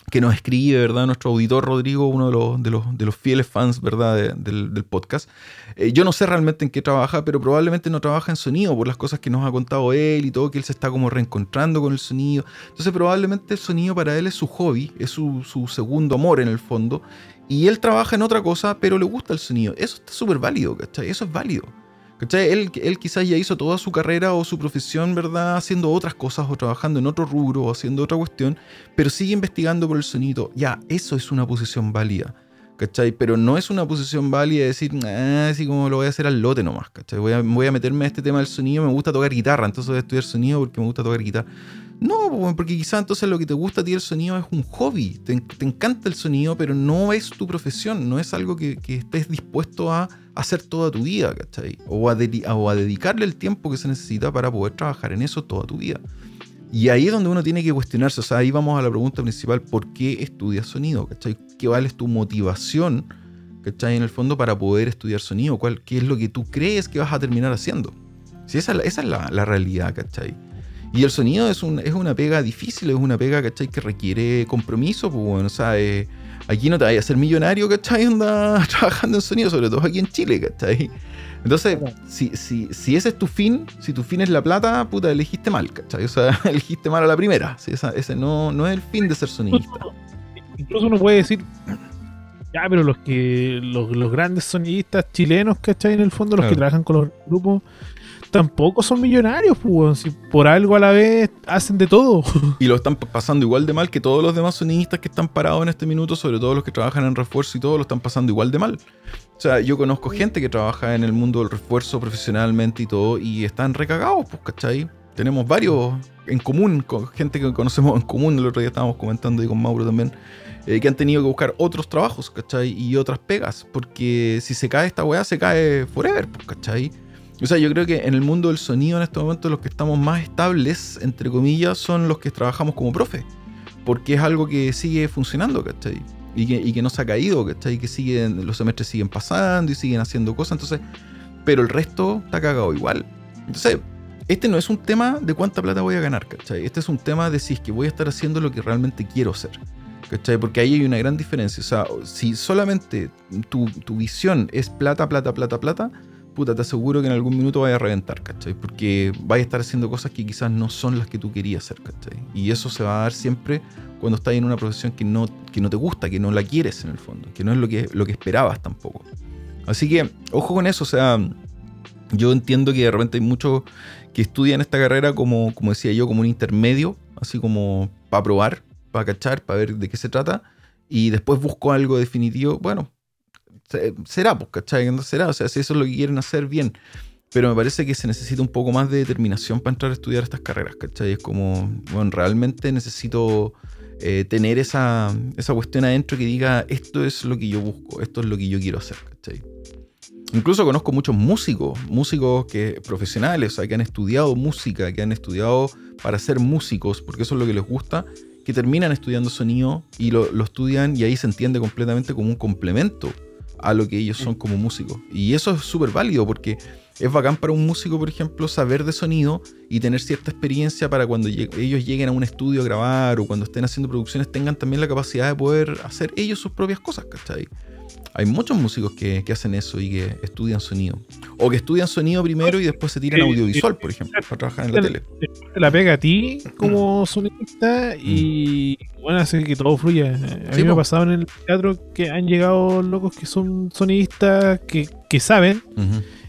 que nos escribe, ¿verdad? Nuestro auditor Rodrigo, uno de los, de los, fieles fans, ¿verdad? del, podcast. Eh, yo no sé realmente en qué trabaja, pero probablemente no trabaja en sonido por las cosas que nos ha contado él y todo, que él se está como reencontrando con el sonido. Entonces probablemente el sonido para él es su hobby, es su, su segundo amor en el fondo. Y él trabaja en otra cosa, pero le gusta el sonido. Eso está súper válido, ¿cachai? Eso es válido. ¿Cachai? Él, quizás ya hizo toda su carrera o su profesión, ¿verdad? Haciendo otras cosas o trabajando en otro rubro o haciendo otra cuestión, pero sigue investigando por el sonido. Ya, eso es una posición válida. ¿Cachai? Pero no es una posición válida decir, ah, así como lo voy a hacer al lote nomás, ¿cachai? Voy a, voy a meterme a este tema del sonido, me gusta tocar guitarra, entonces voy a estudiar sonido porque me gusta tocar guitarra. No, porque quizás entonces lo que te gusta a ti el sonido es un hobby, te, encanta el sonido, pero no es tu profesión, no es algo que, estés dispuesto a hacer toda tu vida, ¿cachai? O a, o a dedicarle el tiempo que se necesita para poder trabajar en eso toda tu vida. Y ahí es donde uno tiene que cuestionarse, o sea, ahí vamos a la pregunta principal, ¿por qué estudias sonido? ¿Cachai? ¿Qué vale tu motivación, ¿cachai? En el fondo para poder estudiar sonido, ¿Cuál, ¿qué es lo que tú crees que vas a terminar haciendo? Si esa, esa es la, la realidad, ¿cachai? Y el sonido es, un, es una pega difícil, es una pega, ¿cachai? Que requiere compromiso, pues bueno, o sea, eh, aquí no te vayas a ser millonario, ¿cachai? Anda trabajando en sonido, sobre todo aquí en Chile, ¿cachai? Entonces, si, si, si, ese es tu fin, si tu fin es la plata, puta, elegiste mal, ¿cachai? O sea, elegiste mal a la primera. ese no, no es el fin de ser sonidista. Incluso uno puede decir, ya, pero los que los, los grandes sonidistas chilenos, ¿cachai? En el fondo, los que trabajan con los grupos, tampoco son millonarios, pues, si por algo a la vez hacen de todo. Y lo están pasando igual de mal que todos los demás sonidistas que están parados en este minuto, sobre todo los que trabajan en refuerzo y todo, lo están pasando igual de mal. O sea, yo conozco gente que trabaja en el mundo del refuerzo profesionalmente y todo, y están recagados, pues, ¿cachai? Tenemos varios en común, con gente que conocemos en común, el otro día estábamos comentando ahí con Mauro también, eh, que han tenido que buscar otros trabajos, ¿cachai? Y otras pegas, porque si se cae esta weá, se cae forever, pues, ¿cachai? O sea, yo creo que en el mundo del sonido en este momento los que estamos más estables, entre comillas, son los que trabajamos como profe. Porque es algo que sigue funcionando, ¿cachai? Y que, y que no se ha caído, ¿cachai? Y que siguen, los semestres siguen pasando y siguen haciendo cosas. Entonces, pero el resto está cagado igual. Entonces, este no es un tema de cuánta plata voy a ganar, ¿cachai? Este es un tema de si es que voy a estar haciendo lo que realmente quiero hacer. ¿Cachai? Porque ahí hay una gran diferencia. O sea, si solamente tu, tu visión es plata, plata, plata, plata, puta, te aseguro que en algún minuto vaya a reventar, ¿cachai? Porque vaya a estar haciendo cosas que quizás no son las que tú querías hacer, ¿cachai? Y eso se va a dar siempre cuando estás en una profesión que no, que no te gusta, que no la quieres en el fondo, que no es lo que, lo que esperabas tampoco. Así que, ojo con eso, o sea, yo entiendo que de repente hay muchos que estudian esta carrera como, como decía yo, como un intermedio, así como para probar, para cachar, para ver de qué se trata, y después busco algo definitivo, bueno, será, pues, ¿cachai? No será, o sea, si eso es lo que quieren hacer, bien. Pero me parece que se necesita un poco más de determinación para entrar a estudiar estas carreras, ¿cachai? Es como, bueno, realmente necesito eh, tener esa, esa cuestión adentro que diga, esto es lo que yo busco, esto es lo que yo quiero hacer, ¿cachai? Incluso conozco muchos músicos, músicos que, profesionales, o sea, que han estudiado música, que han estudiado para ser músicos, porque eso es lo que les gusta, que terminan estudiando sonido y lo, lo estudian y ahí se entiende completamente como un complemento a lo que ellos son como músicos. Y eso es súper válido porque es bacán para un músico, por ejemplo, saber de sonido y tener cierta experiencia para cuando ellos lleguen a un estudio a grabar o cuando estén haciendo producciones tengan también la capacidad de poder hacer ellos sus propias cosas, ¿cachai? Hay muchos músicos que, hacen eso y que estudian sonido. O que estudian sonido primero y después se tiran audiovisual, por ejemplo, para trabajar en la tele. Te la pega a ti como sonidista y bueno, hace que todo fluya. A mí me ha pasado en el teatro que han llegado locos que son sonidistas que, saben.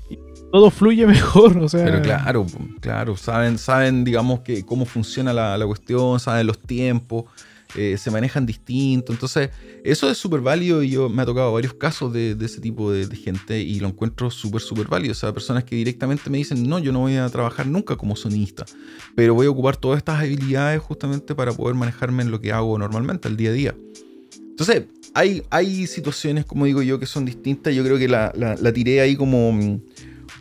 y todo fluye mejor, o sea. Pero claro, claro, saben, saben, digamos, que cómo funciona la, la cuestión, saben los tiempos, eh, se manejan distinto. Entonces, eso es súper válido y yo me ha tocado varios casos de, ese tipo de, gente y lo encuentro súper, súper válido. O sea, personas que directamente me dicen, no, yo no voy a trabajar nunca como sonista, pero voy a ocupar todas estas habilidades justamente para poder manejarme en lo que hago normalmente, al día a día. Entonces, hay, hay situaciones, como digo yo, que son distintas. Yo creo que la, la, tiré ahí como,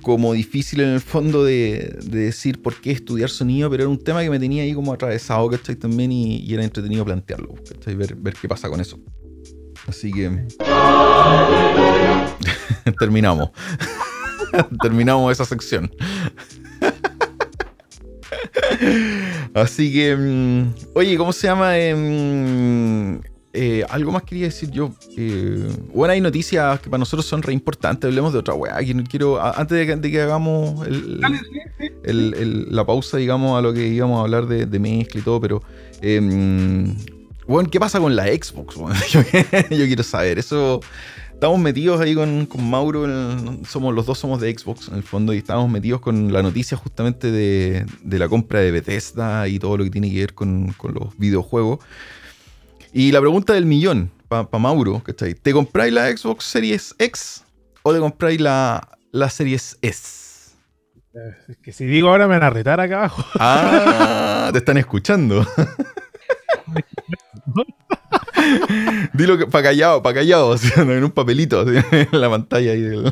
como difícil en el fondo de, decir por qué estudiar sonido, pero era un tema que me tenía ahí como atravesado, ¿cachai? También y, era entretenido plantearlo, ¿cachai? Ver, qué pasa con eso. Así que... terminamos. terminamos esa sección. Así que, mm, oye, ¿cómo se llama? Em, eh, algo más quería decir yo. Eh, bueno, hay noticias que para nosotros son re importantes. Hablemos de otra weá. quiero, antes de que, hagamos la pausa, digamos, a lo que íbamos a hablar de, de mezcla y todo, pero. bueno, em, ¿qué pasa con la Xbox? yo, quiero saber. Eso. Estamos metidos ahí con, Mauro, somos, los dos somos de Xbox en el fondo y estamos metidos con la noticia justamente de, la compra de Bethesda y todo lo que tiene que ver con, con los videojuegos. Y la pregunta del millón, para Mauro, ¿cachai? ¿Te compráis la Xbox Series X o te compráis la, la Series S? Es que si digo ahora me van a retar acá abajo. Ah, te están escuchando. Dilo que para callado, para callado, en un papelito en la pantalla ahí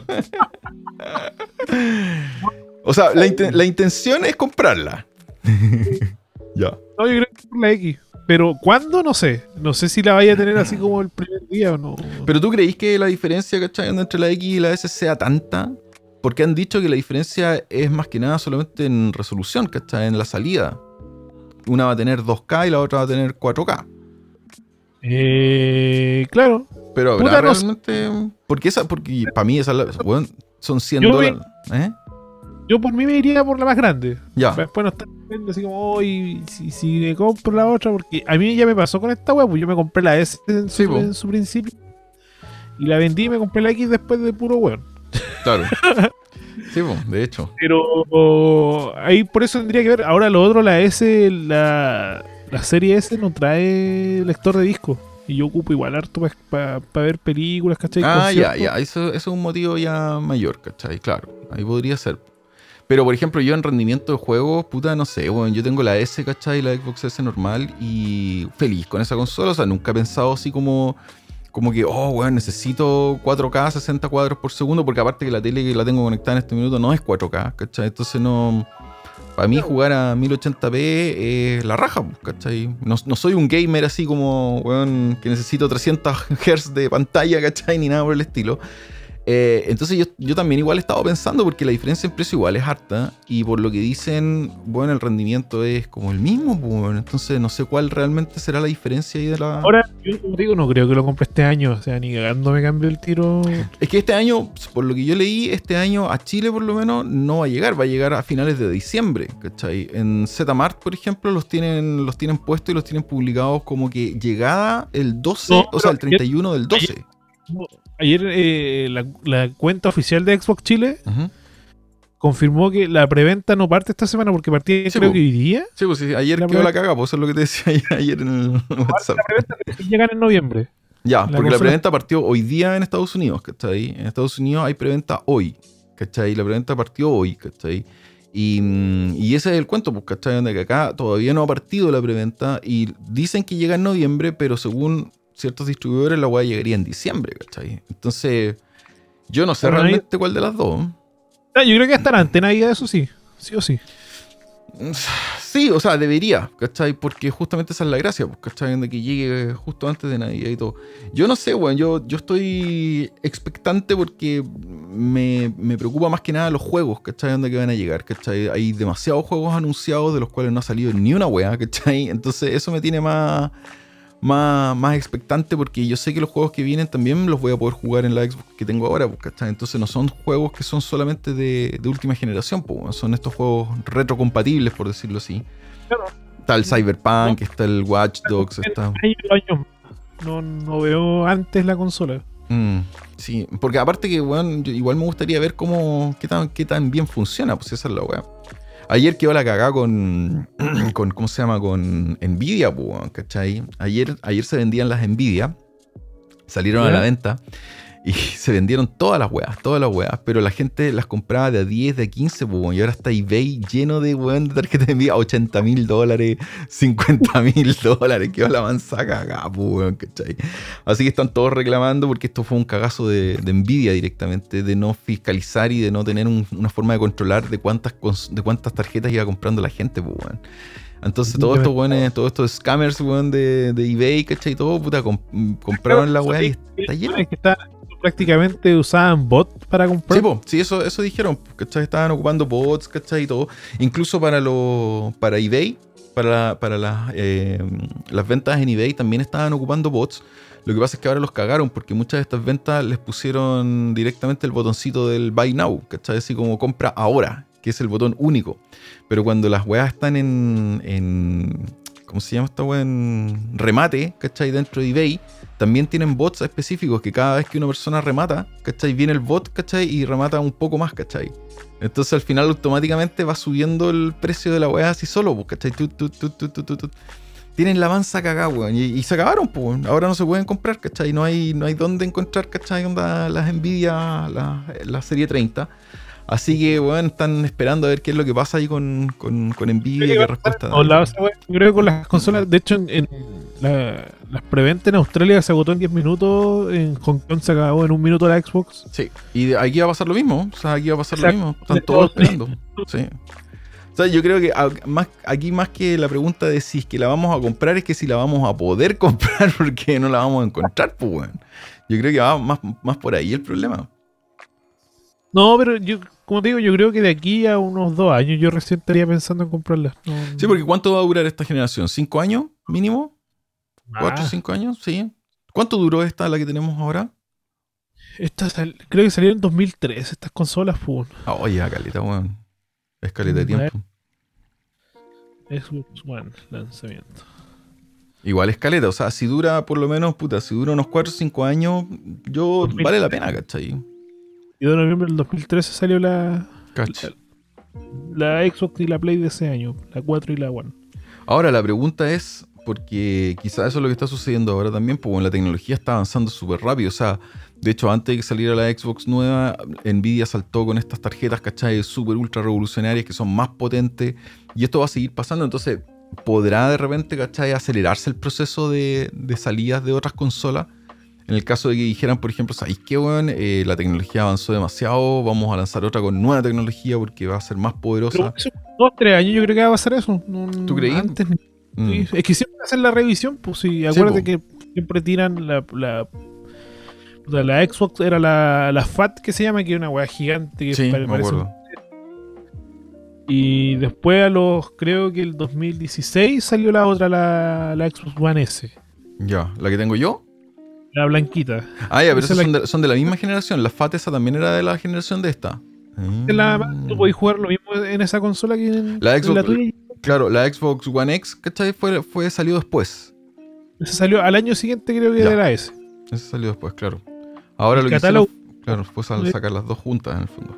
O sea, la, la intención es comprarla. ya. No, yo creo que por la X. Pero ¿cuándo? No sé. No sé si la vaya a tener así como el primer día o no. Pero tú creís que la diferencia, ¿cachai? Entre la X y la S sea tanta. Porque han dicho que la diferencia es más que nada solamente en resolución, ¿cachai? En la salida. Una va a tener 2K y la otra va a tener 4K. Eh, claro. Pero habrá realmente. Porque esa, porque para mí esa, bueno, son 100 dólares. ¿Eh? Yo por mí me iría por la más grande. Ya. Después no está así como, hoy si, me compro la otra, porque a mí ya me pasó con esta web, pues yo me compré la S en su, principio. Y la vendí y me compré la X después de puro weón. Claro. sí, pues, de hecho. Pero ahí por eso tendría que ver. Ahora lo otro, la S, la, la serie S no trae lector de disco. Y yo ocupo igual harto para ver películas, ¿cachai? Ah, ya, ya. Eso, eso, es un motivo ya mayor, ¿cachai? Claro. Ahí podría ser. Pero por ejemplo, yo en rendimiento de juegos, puta, no sé, bueno, yo tengo la S, ¿cachai? La Xbox S normal y feliz con esa consola. O sea, nunca he pensado así como, como que, oh, weón, necesito 4K, 60 cuadros por segundo, porque aparte que la tele que la tengo conectada en este minuto no es 4K, ¿cachai? Entonces no. Para mí jugar a 1080p es la raja, ¿cachai? No, no, soy un gamer así como, weón, que necesito 300 Hz de pantalla, ¿cachai? Ni nada por el estilo. Eh, entonces yo, yo, también igual he estado pensando porque la diferencia en precio igual es harta y por lo que dicen, bueno, el rendimiento es como el mismo, pues, entonces no sé cuál realmente será la diferencia ahí de la... Ahora, yo digo, no creo que lo compre este año, o sea, ni cagando me cambio el tiro. Es que este año, por lo que yo leí, este año a Chile por lo menos no va a llegar, va a llegar a finales de diciembre, ¿cachai? En Zmart, por ejemplo, los tienen, los tienen puestos y los tienen publicados como que llegada el 12, o sea, el 31 del 12 ayer eh, la, cuenta oficial de Xbox Chile confirmó que la preventa no parte esta semana porque partía creo que hoy día. Sí, pues sí, ayer quedó la caga, pues eso es lo que te decía ayer en el WhatsApp. La preventa llegan en noviembre. Ya, porque la preventa partió hoy día en Estados Unidos, ¿cachai? En Estados Unidos hay preventa hoy, ¿cachai? La preventa partió hoy, ¿cachai? Y, mm, y, ese es el cuento, pues, ¿cachai? Donde que acá todavía no ha partido la preventa y dicen que llega en noviembre, pero según ciertos distribuidores la weá llegaría en diciembre, ¿cachai? Entonces, yo no sé realmente cuál de las dos. Ah, yo creo que estará ante Navidad, eso sí, sí o sí. Sí, o sea, debería, ¿cachai? Porque justamente esa es la gracia, pues, ¿cachai? De que llegue justo antes de Navidad y todo. Yo no sé, weón, yo, yo estoy expectante porque me, me, preocupa más que nada los juegos, ¿cachai? Dónde que van a llegar, ¿cachai? Hay demasiados juegos anunciados de los cuales no ha salido ni una weá, ¿cachai? Entonces eso me tiene más más, más expectante porque yo sé que los juegos que vienen también los voy a poder jugar en la Xbox que tengo ahora, pues, Entonces no son juegos que son solamente de, última generación, pues, son estos juegos retrocompatibles, por decirlo así. Está el Cyberpunk, está el Watch Dogs, está... No, no veo antes la consola. Mm, sí, porque aparte que, bueno, igual me gustaría ver cómo, qué tan, qué tan bien funciona, pues esa es la weá. Ayer quedó la cagada con, con, ¿cómo se llama? Con Nvidia, ¿cachai? Ayer, ayer se vendían las Nvidia, salieron a la venta. Y se vendieron todas las weas, todas las weas, pero la gente las compraba de a 10, de a 15, pues, weón, y ahora está eBay lleno de weón de tarjetas de envío a 80 mil dólares, 50 mil dólares, que va la manzaca acá, pues, weón, ¿cachai? Así que están todos reclamando porque esto fue un cagazo de, de envidia directamente, de no fiscalizar y de no tener un- una forma de controlar de cuántas, de cuántas tarjetas iba comprando la gente, pues, weón. Entonces todos estos weones, todos estos scammers, weón, de, de eBay, ¿cachai? Todo, puta, com- compraron la weá y está lleno. Es que está, prácticamente usaban bot para comprar. Sí, sí, eso, eso dijeron, ¿cachai? Estaban ocupando bots, ¿cachai? Y todo. Incluso para lo, para eBay, para, para las, eh, las ventas en eBay también estaban ocupando bots. Lo que pasa es que ahora los cagaron porque muchas de estas ventas les pusieron directamente el botoncito del Buy Now, ¿cachai? Así como compra ahora, que es el botón único. Pero cuando las weas están en, en ¿cómo se llama esta wea? En remate, ¿cachai? Dentro de eBay, también tienen bots específicos que cada vez que una persona remata, ¿cachai? Viene el bot, ¿cachai? Y remata un poco más, ¿cachai? Entonces al final automáticamente va subiendo el precio de la weá así solo, pues, ¿cachai? Tut, tut, tut. Tienen la mansa cagada, weón. Y, y se acabaron, pues. Ahora no se pueden comprar, ¿cachai? No hay, no hay dónde encontrar, ¿cachai? Onda, las Nvidia, la, la serie 30. Así que, weón, están esperando a ver qué es lo que pasa ahí con, con, con Nvidia, qué respuesta. Yo creo que con las consolas, de hecho, en, en la- las preventa en Australia se agotó en 10 minutos, en Hong Kong se acabó en un minuto la Xbox. Sí, y aquí va a pasar lo mismo. O sea, aquí va a pasar lo mismo. Están todos esperando. Sí. O sea, yo creo que más, aquí más que la pregunta de si es que la vamos a comprar, es que si la vamos a poder comprar porque no la vamos a encontrar, pues, weón. Yo creo que va más, más por ahí el problema. No, pero yo, como te digo, yo creo que de aquí a unos dos años yo recién estaría pensando en comprarlas. No- Sí, porque ¿cuánto va a durar esta generación? ¿Cinco años mínimo? ¿Cuatro o Ah, cinco años? Sí. ¿Cuánto duró esta, la que tenemos ahora? estas sal- creo que salieron en 2003 estas consolas, pues. Ah, oye, caleta, weón. Es caleta de tiempo. Xbox One, lanzamiento. Igual es caleta, o sea, si dura por lo menos, puta, si dura unos 4 o 5 años, yo 2000. vale la pena, ¿cachai? Y de noviembre del 2013 salió la, la Xbox y la Play de ese año, la 4 y la One. Ahora, la pregunta es, porque quizás eso es lo que está sucediendo ahora también, bueno, la tecnología está avanzando súper rápido, o sea, de hecho, antes de que saliera la Xbox nueva, Nvidia saltó con estas tarjetas, ¿cachai? Súper ultra revolucionarias que son más potentes, y esto va a seguir pasando, entonces, ¿podrá de repente, ¿cachai? Acelerarse el proceso de, de salidas de otras consolas? En el caso de que dijeran, por ejemplo, ¿sabéis qué, weón? Eh, la tecnología avanzó demasiado, vamos a lanzar otra con nueva tecnología porque va a ser más poderosa. Pero dos, tres años yo creo que va a pasar eso. No- ¿Tú creí? Antes, Mm. Es que siempre hacen la revisión, pues sí. Acuérdate que siempre tiran la, la, Xbox, era la, la FAT que se llama, que es una weá gigante que Sí, pare- me parece acuerdo. Y después a los, creo que el 2016 salió la otra, la, la Xbox One S. Ya, ¿la que tengo yo? La blanquita. Ah, ya, pero Esa esas es son de, son de la misma generación. La FAT esa también era de la generación de esta. Es la- Mm. tú podés jugar lo mismo en esa consola que en, La en Xbox- tuya. Claro, la Xbox One X, ¿cachai? Fue, fue salió después. Esa salió al año siguiente, creo que Ya. la S. Esa salió después, claro. Ahora El lo que catálogo- hicieron, claro, fue sacar las dos juntas en el fondo.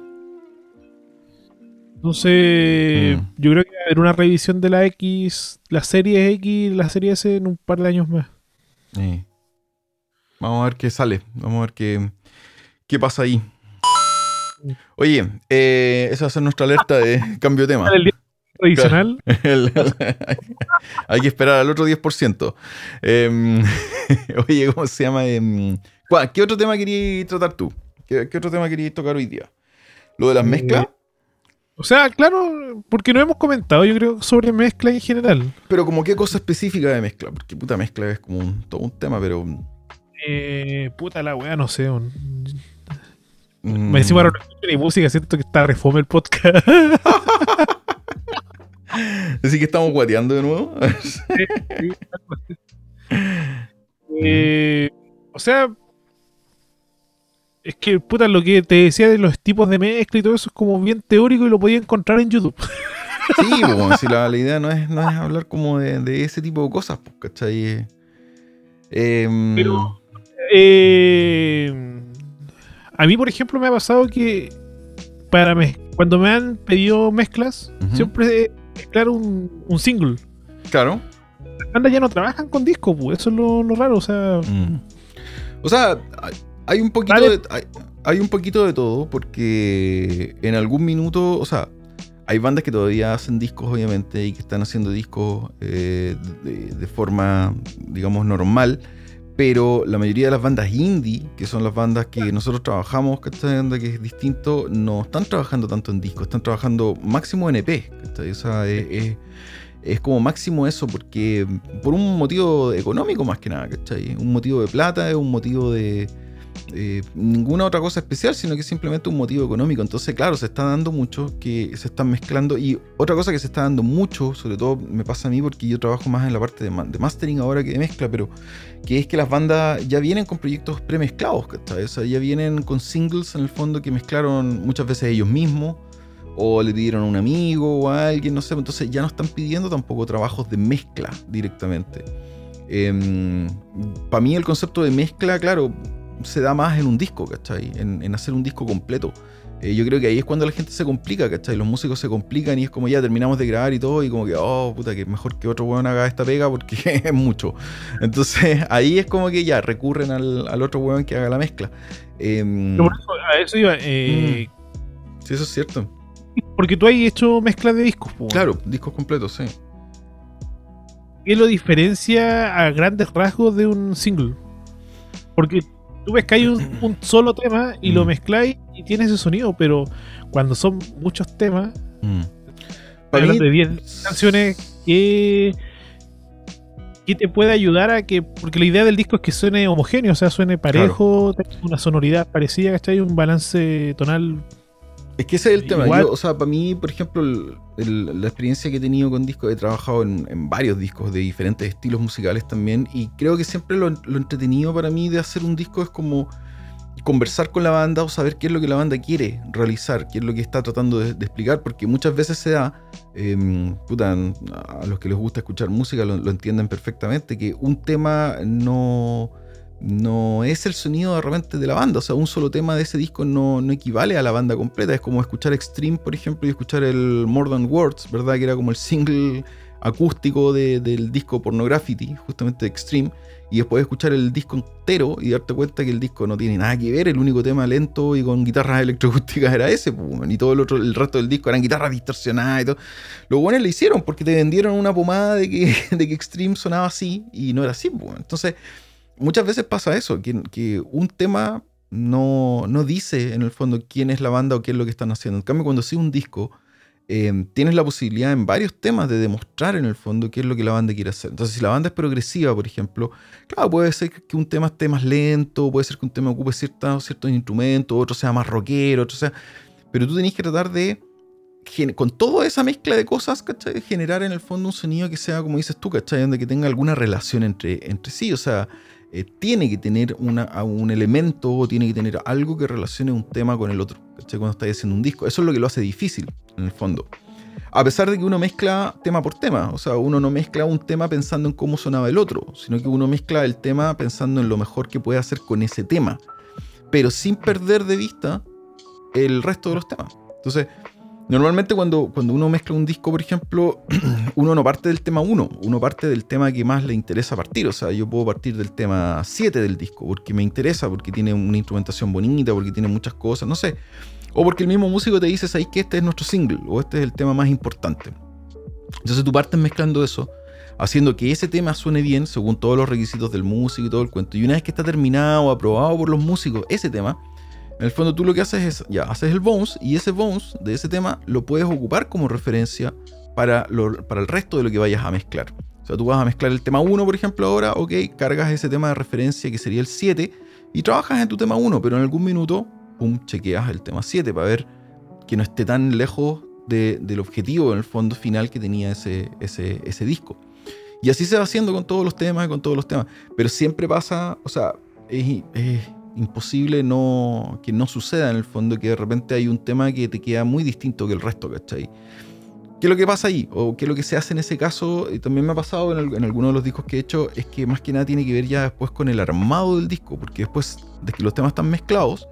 Entonces, Mm. yo creo que va a haber una revisión de la X, la serie X la serie S en un par de años más. Sí. Vamos a ver qué sale. Vamos a ver qué, qué pasa ahí. Oye, eh, esa va a ser nuestra alerta de cambio de tema. Tradicional, El- hay que esperar al otro 10%. Em, oye, ¿cómo se llama? Em, ¿cuál- ¿Qué otro tema querías tratar tú? ¿Qué, qué otro tema querías tocar hoy día? ¿Lo de las Eh, mezclas? o sea, claro, porque no hemos comentado, yo creo, sobre mezcla en general. Pero como qué cosa específica de mezcla, porque puta mezcla es como un- todo un tema, pero... Eh, puta la weá, no sé. un- mm, Me decimos ahora música, siento que está refome el podcast. Así que estamos guateando de nuevo. Eh, o sea, es que, puta, lo que te decía de los tipos de mezcla y todo eso es como bien teórico y lo podía encontrar en YouTube. sí, pues, bueno, si la, la idea no es, no es hablar como de, de ese tipo de cosas, pues, ¿cachai? Em, Pero- Eh, a mí, por ejemplo, me ha pasado que para mez- cuando me han pedido mezclas, siempre mezclar un, un single. Claro. Las bandas ya no trabajan con discos, pues, eso es lo, lo raro, o sea, Mm. O sea, hay un poquito de, hay, un poquito de todo, porque en algún minuto, o sea, hay bandas que todavía hacen discos, obviamente, y que están haciendo discos eh, de, forma, digamos, normal. Pero la mayoría de las bandas indie, que son las bandas que nosotros trabajamos, que es distinto, no están trabajando tanto en discos, están trabajando máximo en EP. O sea, es, es como máximo eso, porque por un motivo económico más que nada, ¿cachai? Un motivo de plata, es un motivo de, ninguna otra cosa especial, sino que simplemente un motivo económico. Entonces, claro, se está dando mucho que se están mezclando. Y otra cosa que se está dando mucho, sobre todo me pasa a mí porque yo trabajo más en la parte de, mastering ahora que de mezcla, pero que es que las bandas ya vienen con proyectos premezclados, ¿cachai? Ya vienen con singles en el fondo que mezclaron muchas veces ellos mismos o le pidieron a un amigo o a alguien, no sé, entonces ya no están pidiendo tampoco trabajos de mezcla directamente. Em, Para mí el concepto de mezcla, claro, se da más en un disco, ¿cachai? En, hacer un disco completo. Eh, yo creo que ahí es cuando la gente se complica, ¿cachai? Los músicos se complican y es como ya terminamos de grabar y todo y como que, oh, puta, que mejor que otro weón haga esta pega porque es mucho. Entonces ahí es como que ya recurren al, otro weón que haga la mezcla. Em, a eso iba. Eh, mm. Sí, eso es cierto. Porque tú has hecho mezclas de discos. Claro, discos completos, sí. ¿Qué lo diferencia a grandes rasgos de un single? Porque tú ves que hay un, solo tema y lo mm. mezcláis y tiene ese sonido, pero cuando son muchos temas, mm. de 10 canciones, ¿qué, ¿qué te puede ayudar a que.? Porque la idea del disco es que suene homogéneo, o sea, suene parejo, tenga una sonoridad parecida, ¿cachai? Un balance tonal es que ese es el tema. o sea, para mí, por ejemplo, la experiencia que he tenido con discos, he trabajado en, varios discos de diferentes estilos musicales también, y creo que siempre lo, entretenido para mí de hacer un disco es como conversar con la banda o saber qué es lo que la banda quiere realizar, qué es lo que está tratando de, explicar, porque muchas veces se da, em, puta, a los que les gusta escuchar música lo entienden perfectamente, que un tema no no es el sonido de repente de la banda. O sea, un solo tema de ese disco no, equivale a la banda completa. Es como escuchar Extreme, por ejemplo, y escuchar el More Than Words, ¿verdad? Que era como el single acústico del disco Pornography, justamente Extreme. Y después escuchar el disco entero y darte cuenta que el disco no tiene nada que ver. El único tema lento y con guitarras electroacústicas era ese, y todo el otro, el resto del disco eran guitarras distorsionadas y todo. Los buenos le hicieron porque te vendieron una pomada de que, de que Extreme sonaba así y no era así, pues. Entonces muchas veces pasa eso, que, un tema no, dice en el fondo quién es la banda o qué es lo que están haciendo. En cambio, cuando sigue un disco, em, tienes la posibilidad en varios temas de demostrar en el fondo qué es lo que la banda quiere hacer. Entonces, si la banda es progresiva, por ejemplo, claro, puede ser que un tema esté más lento, puede ser que un tema ocupe ciertos, ciertos instrumentos, otro sea más rockero, otro sea... Pero tú tenés que tratar de con toda esa mezcla de cosas, ¿cachai? Generar en el fondo un sonido que sea, como dices tú, ¿cachai? Donde que tenga alguna relación entre, entre sí. O sea, eh, tiene que tener un elemento o tiene que tener algo que relacione un tema con el otro, Cuando estás haciendo un disco. Eso es lo que lo hace difícil, en el fondo. A pesar de que uno mezcla tema por tema, o sea, uno no mezcla un tema pensando en cómo sonaba el otro, sino que uno mezcla el tema pensando en lo mejor que puede hacer con ese tema, pero sin perder de vista el resto de los temas. Entonces, Normalmente cuando, cuando uno mezcla un disco, por ejemplo, uno no parte del tema 1, uno parte del tema que más le interesa partir. O sea, yo puedo partir del tema 7 del disco, porque me interesa, porque tiene una instrumentación bonita, porque tiene muchas cosas, no sé. O porque el mismo músico te dice, ahí que este es nuestro single, o este es el tema más importante. Entonces tú partes mezclando eso, haciendo que ese tema suene bien según todos los requisitos del músico y todo el cuento. Y una vez que está terminado, aprobado por los músicos, ese tema en el fondo tú lo que haces es, ya, haces el bounce y ese bounce de ese tema lo puedes ocupar como referencia para, para el resto de lo que vayas a mezclar. O sea, tú vas a mezclar el tema 1, por ejemplo, ahora, ok, cargas ese tema de referencia que sería el 7 y trabajas en tu tema 1, pero en algún minuto, pum, chequeas el tema 7 para ver que no esté tan lejos del objetivo en el fondo final que tenía ese, ese, disco. Y así se va haciendo con todos los temas y con todos los temas. Pero siempre pasa, o sea, imposible no, que no suceda en el fondo, que de repente hay un tema que te queda muy distinto que el resto, ¿cachai? ¿Qué es lo que pasa ahí? O qué es lo que se hace en ese caso, y también me ha pasado en, en algunos de los discos que he hecho, es que más que nada tiene que ver ya después con el armado del disco, porque después de que los temas están mezclados,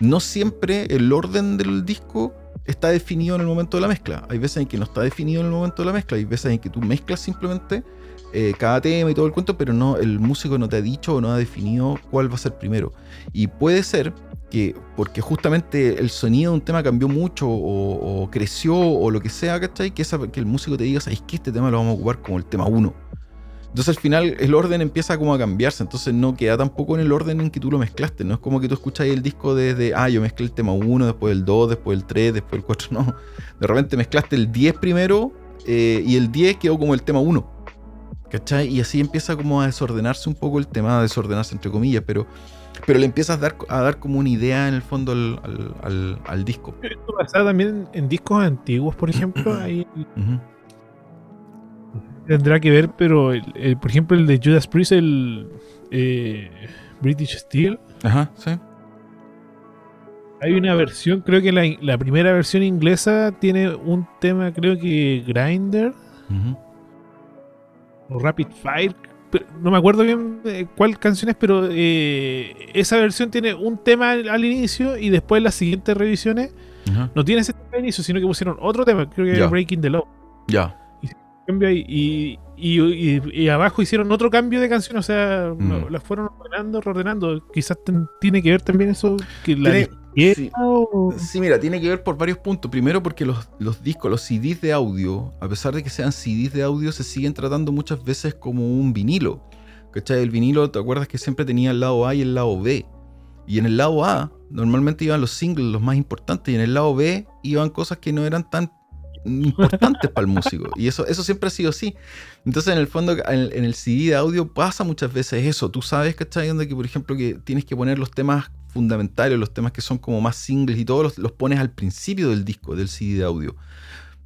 no siempre el orden del disco está definido en el momento de la mezcla. Hay veces en que no está definido en el momento de la mezcla. Hay veces en que tú mezclas simplemente eh, cada tema y todo el cuento, pero no, el músico no te ha dicho o no ha definido cuál va a ser primero. Y puede ser que, porque justamente el sonido de un tema cambió mucho o, creció o lo que sea, ¿cachai? Que, que el músico te diga, ¿sabes que Este tema lo vamos a ocupar como el tema 1. Entonces al final el orden empieza como a cambiarse, entonces no queda tampoco en el orden en que tú lo mezclaste, no es como que tú escuchas el disco desde, ah, yo mezclé el tema 1, después el 2, después el 3, después el 4, no, de repente mezclaste el 10 primero eh, y el 10 quedó como el tema 1, ¿cachai? Y así empieza como a desordenarse un poco el tema, a desordenarse entre comillas, pero, pero le empiezas a dar, a dar como una idea en el fondo al, disco. Esto pasa también en discos antiguos, por ejemplo, ahí tendrá que ver, pero por ejemplo el de Judas Priest, el eh, British Steel. Ajá, sí. Hay una versión, creo que la, primera versión inglesa tiene un tema, creo que Grinder. O Rapid Fire. no me acuerdo bien eh, cuál canción es, pero eh, esa versión tiene un tema al, inicio y después las siguientes revisiones no tiene ese tema al inicio, sino que pusieron otro tema, creo que Breaking the Law. Ya y, y, abajo hicieron otro cambio de canción, o sea, mm. las fueron ordenando, reordenando. Quizás tiene que ver también eso que la sí. mira, tiene que ver por varios puntos. Primero porque los, los, discos, los CDs de audio, a pesar de que sean CDs de audio, se siguen tratando muchas veces como un vinilo. ¿Cachai? El vinilo, ¿te acuerdas que siempre tenía el lado A y el lado B? Y en el lado A normalmente iban los singles, los más importantes, y en el lado B iban cosas que no eran tan importantes para el músico. Y eso, eso siempre ha sido así. Entonces, en el fondo, en, el CD de audio pasa muchas veces eso. Tú sabes, ¿cachai? Donde que, por ejemplo, que tienes que poner los temas fundamentales, los temas que son como más singles y todos los, pones al principio del disco, del CD de audio.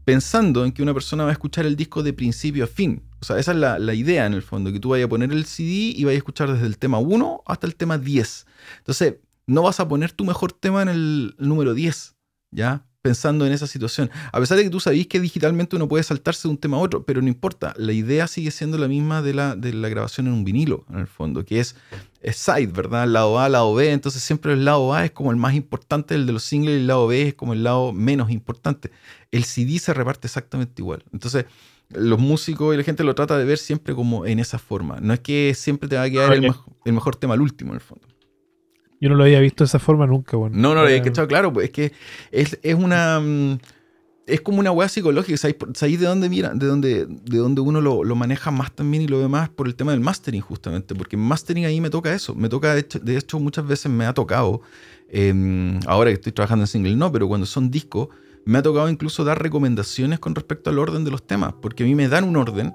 Pensando en que una persona va a escuchar el disco de principio a fin. O sea, esa es la, la idea en el fondo, que tú vayas a poner el CD y vayas a escuchar desde el tema 1 hasta el tema 10. Entonces, no vas a poner tu mejor tema en el número 10, ¿ya? Pensando en esa situación. A pesar de que tú sabís que digitalmente uno puede saltarse de un tema a otro, pero no importa, la idea sigue siendo la misma de la, de la grabación en un vinilo, en el fondo, que es, side, ¿verdad? Lado A, lado B, entonces siempre el lado A es como el más importante, el de los singles, y el lado B es como el lado menos importante. El CD se reparte exactamente igual. Entonces, los músicos y la gente lo trata de ver siempre como en esa forma. No es que siempre te va a quedar el, el mejor tema al último, en el fondo. Yo no lo había visto de esa forma nunca, bueno. No, no lo había escuchado, claro, pues es que es, una. Mm, es como una weá psicológica. ¿Sabéis de dónde mira? De dónde, de dónde uno lo, maneja más también y lo ve más por el tema del mastering, justamente. Porque en mastering ahí me toca eso. Me toca, de hecho, muchas veces me ha tocado. Em, ahora que estoy trabajando en single, no, pero cuando son discos, me ha tocado incluso dar recomendaciones con respecto al orden de los temas. Porque a mí me dan un orden.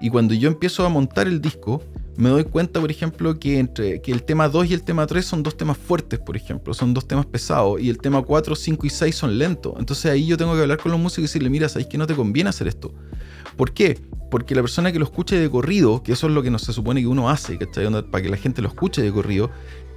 Y cuando yo empiezo a montar el disco, me doy cuenta, por ejemplo, que entre que el tema 2 y el tema 3 son dos temas fuertes, por ejemplo, son dos temas pesados, y el tema 4, 5 y 6 son lentos. Entonces ahí yo tengo que hablar con los músicos y decirle, mira, sabéis que no te conviene hacer esto. ¿Por qué? Porque la persona que lo escuche de corrido, que eso es lo que no se supone que uno hace, ¿cachai? Para que la gente lo escuche de corrido,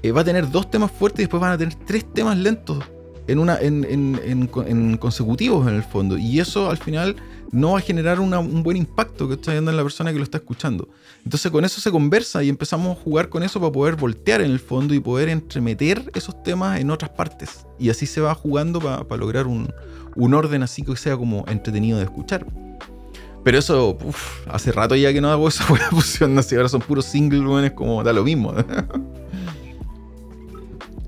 eh, va a tener dos temas fuertes y después van a tener tres temas lentos en, una, en, en, consecutivos en el fondo. Y eso al final no va a generar un buen impacto que está viendo en la persona que lo está escuchando. Entonces con eso se conversa y empezamos a jugar con eso para poder voltear en el fondo y poder entremeter esos temas en otras partes. Y así se va jugando para lograr un, un, orden así que sea como entretenido de escuchar. Pero eso, hace rato ya que no hago esa buena fusión, así ahora son puros singles, es como da lo mismo.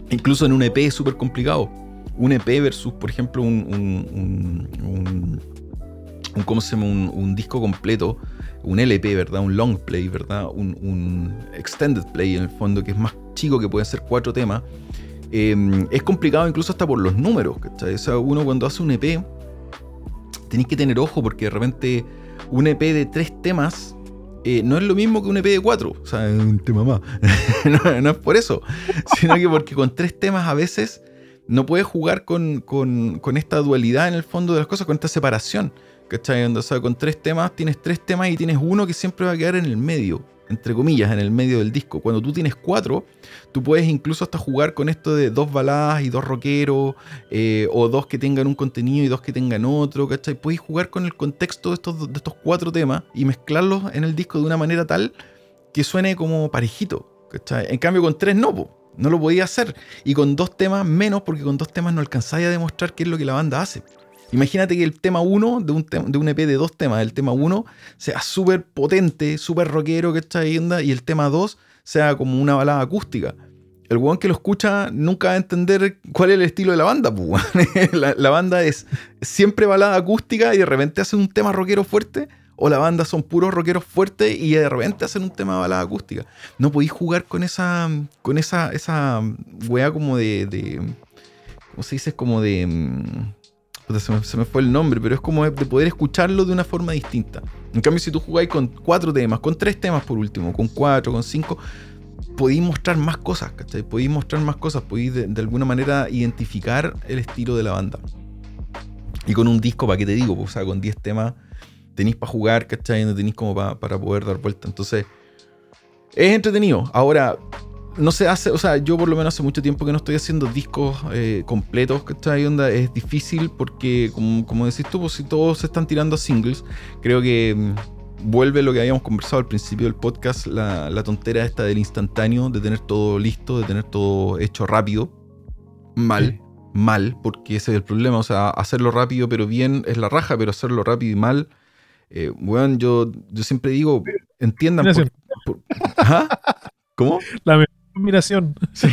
Incluso en un EP es súper complicado un EP versus, por ejemplo, un, un, ¿cómo se llama? Un, disco completo, un LP, ¿verdad? Un long play, ¿verdad? Un, extended play en el fondo, que es más chico, que pueden ser cuatro temas. Em, es complicado incluso hasta por los números, ¿cachai? O sea, uno cuando hace un EP, tenéis que tener ojo porque de repente un EP de tres temas eh, no es lo mismo que un EP de cuatro. O sea, un tema más. no, no, es por eso, sino que porque con tres temas a veces no puedes jugar con, esta dualidad en el fondo de las cosas, con esta separación. ¿Cachai? O sea, con tres temas, tienes tres temas y tienes uno que siempre va a quedar en el medio, entre comillas, en el medio del disco. Cuando tú tienes cuatro, tú puedes incluso hasta jugar con esto de dos baladas y dos rockeros, eh, o dos que tengan un contenido y dos que tengan otro, ¿cachai? Puedes jugar con el contexto de estos, de estos cuatro temas y mezclarlos en el disco de una manera tal que suene como parejito, ¿cachai? En cambio, con tres no, No lo podía hacer. Y con dos temas menos, porque con dos temas no alcanzáis a demostrar qué es lo que la banda hace. Imagínate que el tema 1 de un, de un EP de dos temas, el tema 1 sea súper potente, súper rockero, que está onda, y el tema 2 sea como una balada acústica. El weón que lo escucha nunca va a entender cuál es el estilo de la banda. Pues, la, la, banda es siempre balada acústica y de repente hacen un tema rockero fuerte. O la banda son puros rockeros fuertes y de repente hacen un tema de balada acústica. No podéis jugar con esa. con esa. esa weá como de. de ¿Cómo se dice? Como de. Se me, se me, fue el nombre, pero es como de poder escucharlo de una forma distinta. En cambio, si tú jugáis con cuatro temas, con tres temas por último, con cuatro, con cinco, podéis mostrar más cosas, ¿cachai? Podéis mostrar más cosas, podéis de, alguna manera identificar el estilo de la banda. Y con un disco, ¿para qué te digo? o sea, con 10 temas tenéis para jugar, ¿cachai? No tenéis como para poder dar vuelta. Entonces, es entretenido. Ahora, no se hace, o sea, yo por lo menos hace mucho tiempo que no estoy haciendo discos eh, completos, ¿cachai? Onda, es difícil porque, como, como decís tú, pues si todos se están tirando a singles, creo que mm, vuelve lo que habíamos conversado al principio del podcast, la, la, tontera esta del instantáneo, de tener todo listo, de tener todo hecho rápido. Mal, mal, porque ese es el problema, o sea, hacerlo rápido pero bien es la raja, pero hacerlo rápido y mal, eh, bueno, yo, yo siempre digo, entiendan por, ¿Cómo? La admiración. Sí.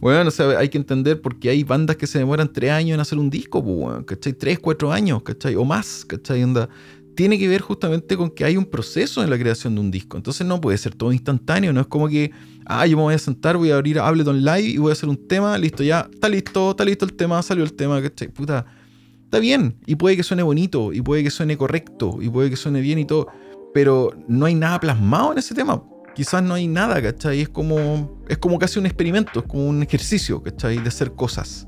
Bueno, o sea, hay que entender porque hay bandas que se demoran tres años en hacer un disco, pues, ¿cachai? Tres, cuatro años, ¿cachai? O más, ¿cachai? Onda, tiene que ver justamente con que hay un proceso en la creación de un disco. Entonces no puede ser todo instantáneo, no es como que, ah, yo me voy a sentar, voy a abrir Ableton Live y voy a hacer un tema, listo, ya, está listo, está listo el tema, salió el tema, ¿cachai? Puta, está bien, y puede que suene bonito, y puede que suene correcto, y puede que suene bien y todo, pero no hay nada plasmado en ese tema quizás no hay nada, ¿cachai? Es como, es como casi un experimento, es como un ejercicio, ¿cachai? De hacer cosas.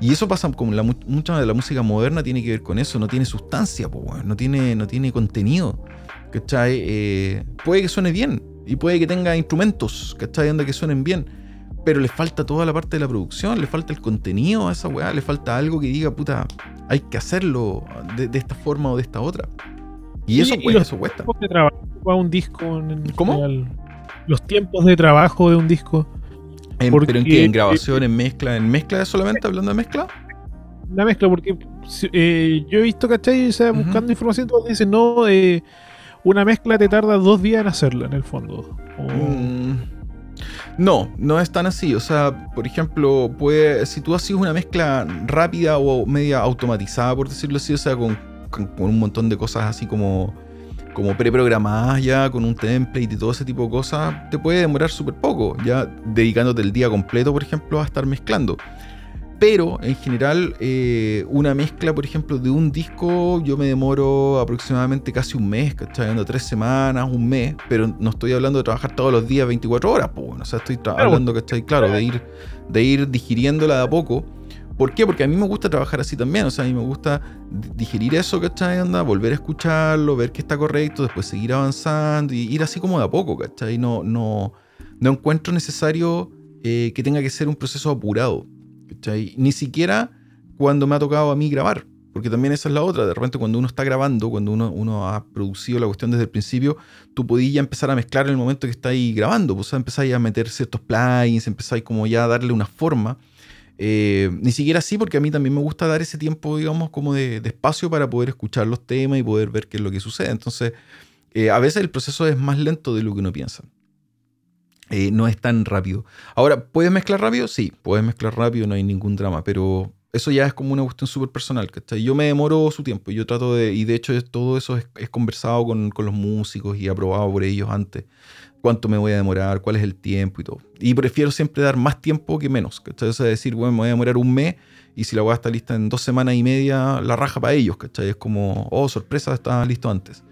Y eso pasa como la, mucha de la música moderna tiene que ver con eso, no tiene sustancia, no, tiene, no tiene contenido, ¿cachai? Eh, puede que suene bien y puede que tenga instrumentos, ¿cachai? Donde que suenen bien, pero le falta toda la parte de la producción, le falta el contenido a esa weá, le falta algo que diga, puta, hay que hacerlo de, esta forma o de esta otra. Y eso, cuesta, eso cuesta. un disco en ¿Cómo? Los tiempos de trabajo de un disco. ¿Pero en qué? ¿En grabación, en mezcla? ¿En mezcla solamente hablando de mezcla? La mezcla, porque eh, yo he visto, ¿cachai? O buscando información, todos dicen, no, eh, una mezcla te tarda dos días en hacerla, en el fondo. Mm, no, no es tan así. O sea, por ejemplo, puede, si tú haces una mezcla rápida o media automatizada, por decirlo así, o sea, con un montón de cosas así como como preprogramadas ya con un template y todo ese tipo de cosas, te puede demorar súper poco, ya dedicándote el día completo, por ejemplo, a estar mezclando. Pero en general, eh, una mezcla, por ejemplo, de un disco, yo me demoro aproximadamente casi un mes, ¿cachai? Hablando tres semanas, un mes, pero no estoy hablando de trabajar todos los días 24 horas, pues bueno, o sea, estoy hablando, ¿cachai? Claro, de ir, de ir digiriéndola de a poco ¿Por qué? Porque a mí me gusta trabajar así también. O sea, a mí me gusta digerir eso, ¿cachai? Anda, volver a escucharlo, ver que está correcto, después seguir avanzando y ir así como de a poco, ¿cachai? No, no, no encuentro necesario eh, que tenga que ser un proceso apurado, ¿cachai? Ni siquiera cuando me ha tocado a mí grabar. Porque también esa es la otra. De repente, cuando uno está grabando, cuando uno, uno ha producido la cuestión desde el principio, tú podías ya empezar a mezclar en el momento que estáis grabando. Pues, o sea, empezáis a meter ciertos plugins, empezáis como ya a darle una forma eh, ni siquiera así, porque a mí también me gusta dar ese tiempo, digamos, como de, espacio para poder escuchar los temas y poder ver qué es lo que sucede. Entonces, eh, a veces el proceso es más lento de lo que uno piensa. Eh, no es tan rápido. Ahora, ¿puedes mezclar rápido? Sí, puedes mezclar rápido, no hay ningún drama, pero eso ya es como una cuestión súper personal, Yo me demoro su tiempo, yo trato de, y de hecho todo eso es, conversado con, con, los músicos y aprobado por ellos antes cuánto me voy a demorar, cuál es el tiempo y todo. Y prefiero siempre dar más tiempo que menos. ¿cachai? O sea, decir, bueno, me voy a demorar un mes y si la voy a estar lista en dos semanas y media, la raja para ellos, ¿cachai? Es como, oh, sorpresa, estaba listo antes.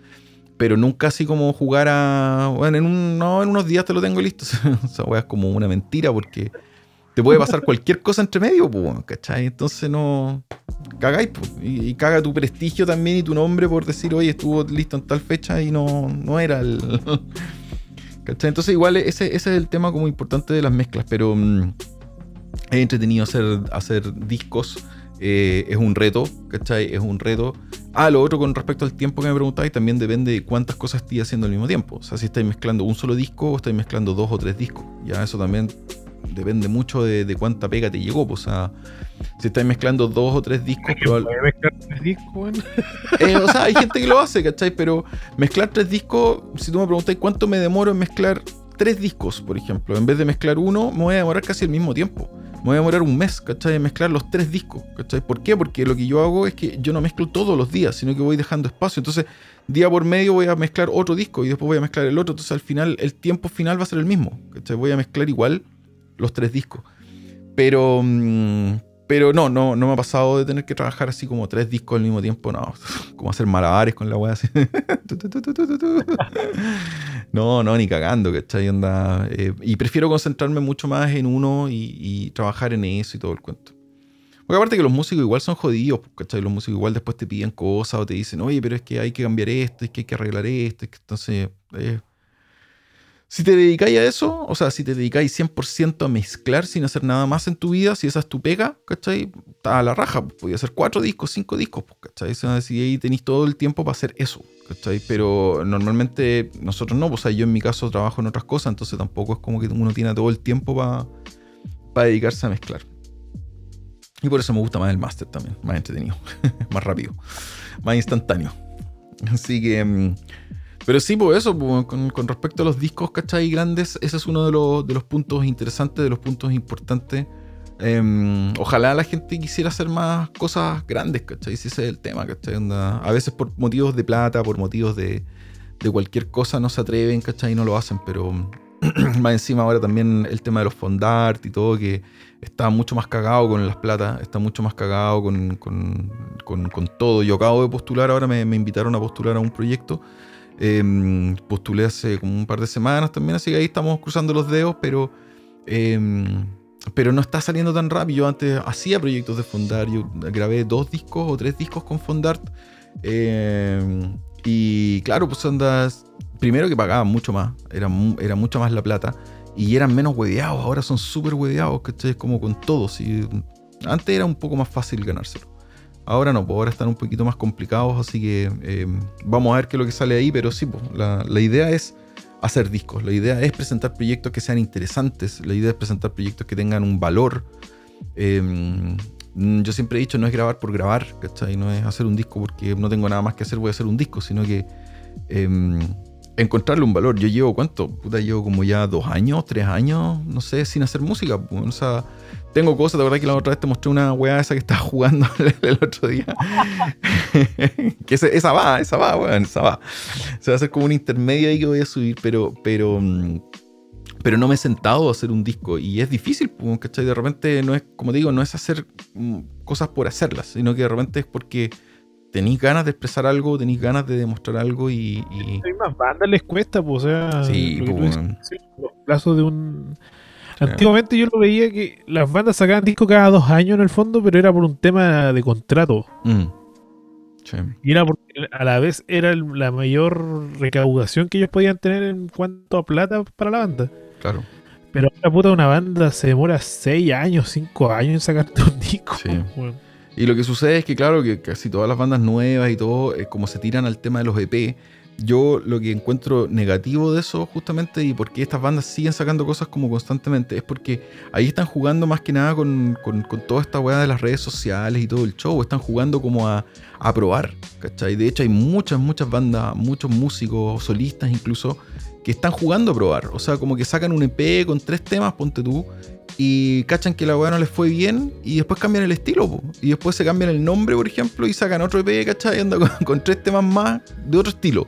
Pero nunca así como jugar a, bueno, en, un, no, en unos días te lo tengo listo. o sea, es como una mentira porque te puede pasar cualquier cosa entre medio, pues, ¿cachai? Entonces no cagáis, pues, y, y, caga tu prestigio también y tu nombre por decir, oye, estuvo listo en tal fecha y no, no era el... Entonces igual ese, es el tema como importante de las mezclas, pero mm, es entretenido hacer, hacer discos, eh, es un reto, ¿cachai? Es un reto. Ah, lo otro con respecto al tiempo que me preguntáis, también depende de cuántas cosas estoy haciendo al mismo tiempo. O sea, si estáis mezclando un solo disco o estáis mezclando dos o tres discos. Ya eso también depende mucho de, cuánta pega te llegó. Pues, o sea, si estás mezclando dos o tres discos, mezclar tres discos, eh, O sea, hay gente que lo hace, ¿cachai? Pero mezclar tres discos, si tú me preguntas cuánto me demoro en mezclar tres discos, por ejemplo, en vez de mezclar uno, me voy a demorar casi el mismo tiempo. Me voy a demorar un mes, ¿cachai? En mezclar los tres discos, ¿cachai? ¿Por qué? Porque lo que yo hago es que yo no mezclo todos los días, sino que voy dejando espacio. Entonces, día por medio voy a mezclar otro disco y después voy a mezclar el otro. Entonces, al final, el tiempo final va a ser el mismo, ¿cachai? Voy a mezclar igual los tres discos. Pero, mm, pero no, no, no me ha pasado de tener que trabajar así como tres discos al mismo tiempo, no. Como hacer malabares con la weá así. no, no, ni cagando, ¿cachai? Onda, eh, y prefiero concentrarme mucho más en uno y, trabajar en eso y todo el cuento. Porque aparte que los músicos igual son jodidos, ¿cachai? Los músicos igual después te piden cosas o te dicen, oye, pero es que hay que cambiar esto, es que hay que arreglar esto, es que entonces... Eh, si te dedicáis a eso, o sea, si te dedicáis 100% a mezclar sin hacer nada más en tu vida, si esa es tu pega, ¿cachai? Está a la raja, pues, podía hacer cuatro discos, cinco discos, pues, ¿cachai? Si ahí tenéis todo el tiempo para hacer eso, ¿cachai? Pero normalmente nosotros no, pues, o sea, yo en mi caso trabajo en otras cosas, entonces tampoco es como que uno tiene todo el tiempo para dedicarse a mezclar. Y por eso me gusta más el máster también, más entretenido, más rápido, más instantáneo. Así que... Pero sí, pues eso, pues, con, respecto a los discos, ¿cachai? Grandes, ese es uno de los, de los puntos interesantes, de los puntos importantes. Em, ojalá la gente quisiera hacer más cosas grandes, ¿cachai? Si ese es el tema, ¿cachai? a veces por motivos de plata, por motivos de, cualquier cosa no se atreven, ¿cachai? Y no lo hacen, pero más encima ahora también el tema de los fondart y todo, que está mucho más cagado con las plata, está mucho más cagado con, todo. Yo acabo de postular, ahora me invitaron a postular a un proyecto Em, postulé hace como un par de semanas también, así que ahí estamos cruzando los dedos, pero, em, pero no está saliendo tan rápido. Yo antes hacía proyectos de Fondart, yo grabé dos discos o tres discos con Fondart. Em, y claro, pues andas. Primero que pagaban mucho más, era, era mucho más la plata. Y eran menos hueveados, ahora son súper hueveados, ¿cachai? Como con todos. Y antes era un poco más fácil ganárselo. Ahora no, pues ahora están un poquito más complicados, así que eh, vamos a ver qué es lo que sale ahí, pero sí, pues, la, idea es hacer discos, la idea es presentar proyectos que sean interesantes, la idea es presentar proyectos que tengan un valor. Em, yo siempre he dicho, no es grabar por grabar, ¿cachai? No es hacer un disco porque no tengo nada más que hacer, voy a hacer un disco, sino que em, encontrarle un valor. Yo llevo, ¿cuánto? Puta, llevo como ya dos años, tres años, no sé, sin hacer música. Pues, o sea, tengo cosas, de verdad que la otra vez te mostré una weá esa que estaba jugando el otro día. que esa, va, esa va, weón, esa va. Se va a hacer como un intermedio ahí que voy a subir, pero, pero, mm, pero no me he sentado a hacer un disco. Y es difícil, pues, ¿cachai? De repente no es, como digo, no es hacer mm, cosas por hacerlas, sino que de repente es porque tenéis ganas de expresar algo, tenéis ganas de demostrar algo y. y... Hay más bandas les cuesta, pues, o sea. Sí, pues, los plazos de un Antiguamente yo lo veía que las bandas sacaban disco cada dos años en el fondo, pero era por un tema de contrato. Mm. Y era porque a la vez era la mayor recaudación que ellos podían tener en cuanto a plata para la banda. Claro. Pero la puta una banda se demora seis años, cinco años en sacarte un disco. Y lo que sucede es que, claro, que casi todas las bandas nuevas y todo, eh, como se tiran al tema de los EP, yo lo que encuentro negativo de eso justamente y porque estas bandas siguen sacando cosas como constantemente es porque ahí están jugando más que nada con, toda esta weá de las redes sociales y todo el show, están jugando como a, a probar, ¿cachai? De hecho hay muchas, muchas bandas, muchos músicos, solistas incluso, que están jugando a probar, o sea, como que sacan un EP con tres temas, ponte tú, y cachan que la weá no les fue bien y después cambian el estilo, y después se cambian el nombre, por ejemplo, y sacan otro EP, ¿cachai? Y andan con, tres temas más de otro estilo.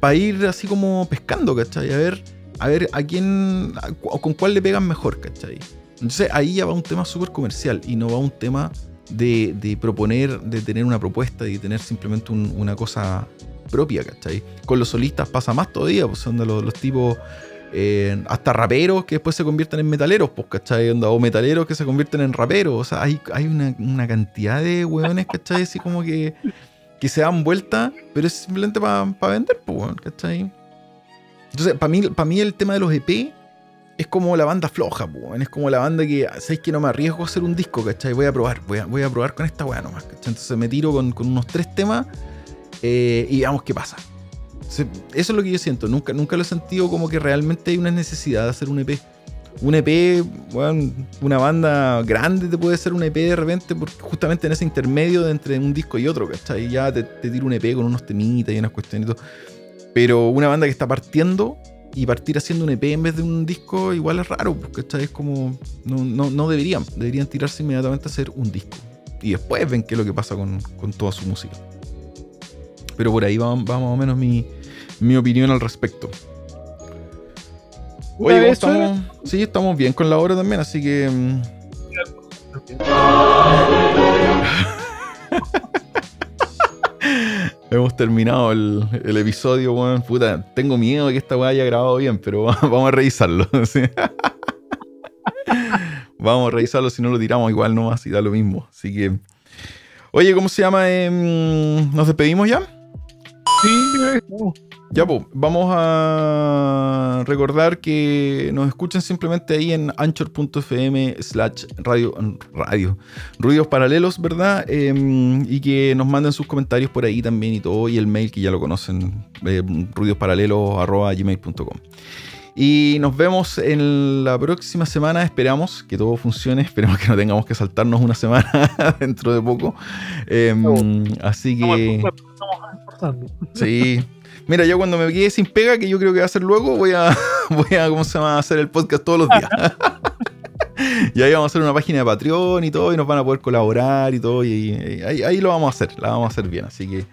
Para ir así como pescando, ¿cachai? A ver, a ver a quién, con cuál le pegan mejor, ¿cachai? Entonces ahí ya va un tema súper comercial y no va un tema de, proponer, de tener una propuesta y de tener simplemente una cosa propia, ¿cachai? Con los solistas pasa más todavía, pues son de los tipos hasta raperos que después se convierten en metaleros, pues, ¿cachai? O metaleros que se convierten en raperos. O sea, hay, hay una, cantidad de hueones, ¿cachai? Así como que, que se dan vuelta, pero es simplemente para vender, pues, ¿cachai? Entonces, para mí, para mí el tema de los EP es como la banda floja, pues, es como la banda que, ¿sabes que no me arriesgo a hacer un disco, ¿cachai? Voy a probar, voy a, voy a probar con esta hueá nomás, ¿cachai? Entonces me tiro con, con unos tres temas eh, y veamos qué pasa, eso es lo que yo siento. Nunca, nunca lo he sentido como que realmente hay una necesidad de hacer un EP. un EP, una banda grande te puede ser un EP de repente, porque justamente en ese intermedio de entre un disco y otro, ¿cachai? Ya te, te tira un EP con unos temitas y unas cuestiones y todo. Pero una banda que está partiendo y partir haciendo un EP en vez de un disco igual es raro, porque es como. No, no, deberían. Deberían tirarse inmediatamente a hacer un disco. Y después ven qué es lo que pasa con, toda su música. Pero por ahí va, más o menos mi, mi opinión al respecto. Oye, estamos, sí, estamos bien con la hora también, así que. Mm. Hemos terminado el, episodio, weón. Puta, tengo miedo de que esta weá haya grabado bien, pero vamos a revisarlo. vamos a revisarlo, si no lo tiramos igual nomás y da lo mismo. Así que. Oye, ¿cómo se llama? Em, ¿Nos despedimos ya? Sí, ya, pues, vamos a recordar que nos escuchen simplemente ahí en anchor.fm slash radio, radio, ruidos paralelos, ¿verdad? Em, y que nos manden sus comentarios por ahí también y todo, y el mail que ya lo conocen, eh, ruidosparalelos.gmail.com. Y nos vemos en la próxima semana. Esperamos que todo funcione. Esperemos que no tengamos que saltarnos una semana dentro de poco. Em, así que. Sí. Mira, yo cuando me quede sin pega, que yo creo que va a ser luego, voy a, voy a ¿cómo se llama? hacer el podcast todos los días. y ahí vamos a hacer una página de Patreon y todo, y nos van a poder colaborar y todo, y, ahí, lo vamos a hacer, la vamos a hacer bien. Así que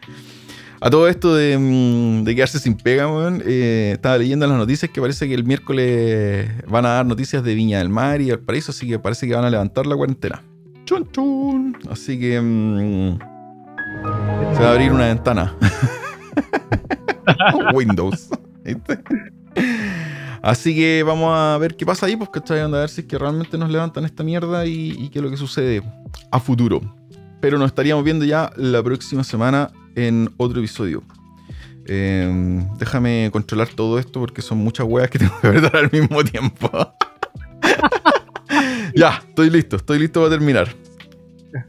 a todo esto de, mm, quedarse sin pega, eh, estaba leyendo en las noticias que parece que el miércoles van a dar noticias de Viña del Mar y el Paraíso, así que parece que van a levantar la cuarentena. Chun chun. Así que mm, se va a abrir una ventana. Windows. Así que vamos a ver qué pasa ahí, pues que a ver si es que realmente nos levantan esta mierda y, qué es lo que sucede a futuro. Pero nos estaríamos viendo ya la próxima semana en otro episodio. Em, déjame controlar todo esto porque son muchas weas que tengo que ver al mismo tiempo. ya, estoy listo, estoy listo para terminar.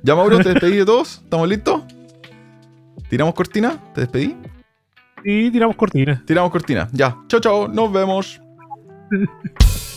Ya, Mauro, te despedí de todos. ¿Estamos listos? ¿Tiramos cortina? ¿Te despedí? Y tiramos cortina. Tiramos cortina. Ya. Chao, chao. Nos vemos.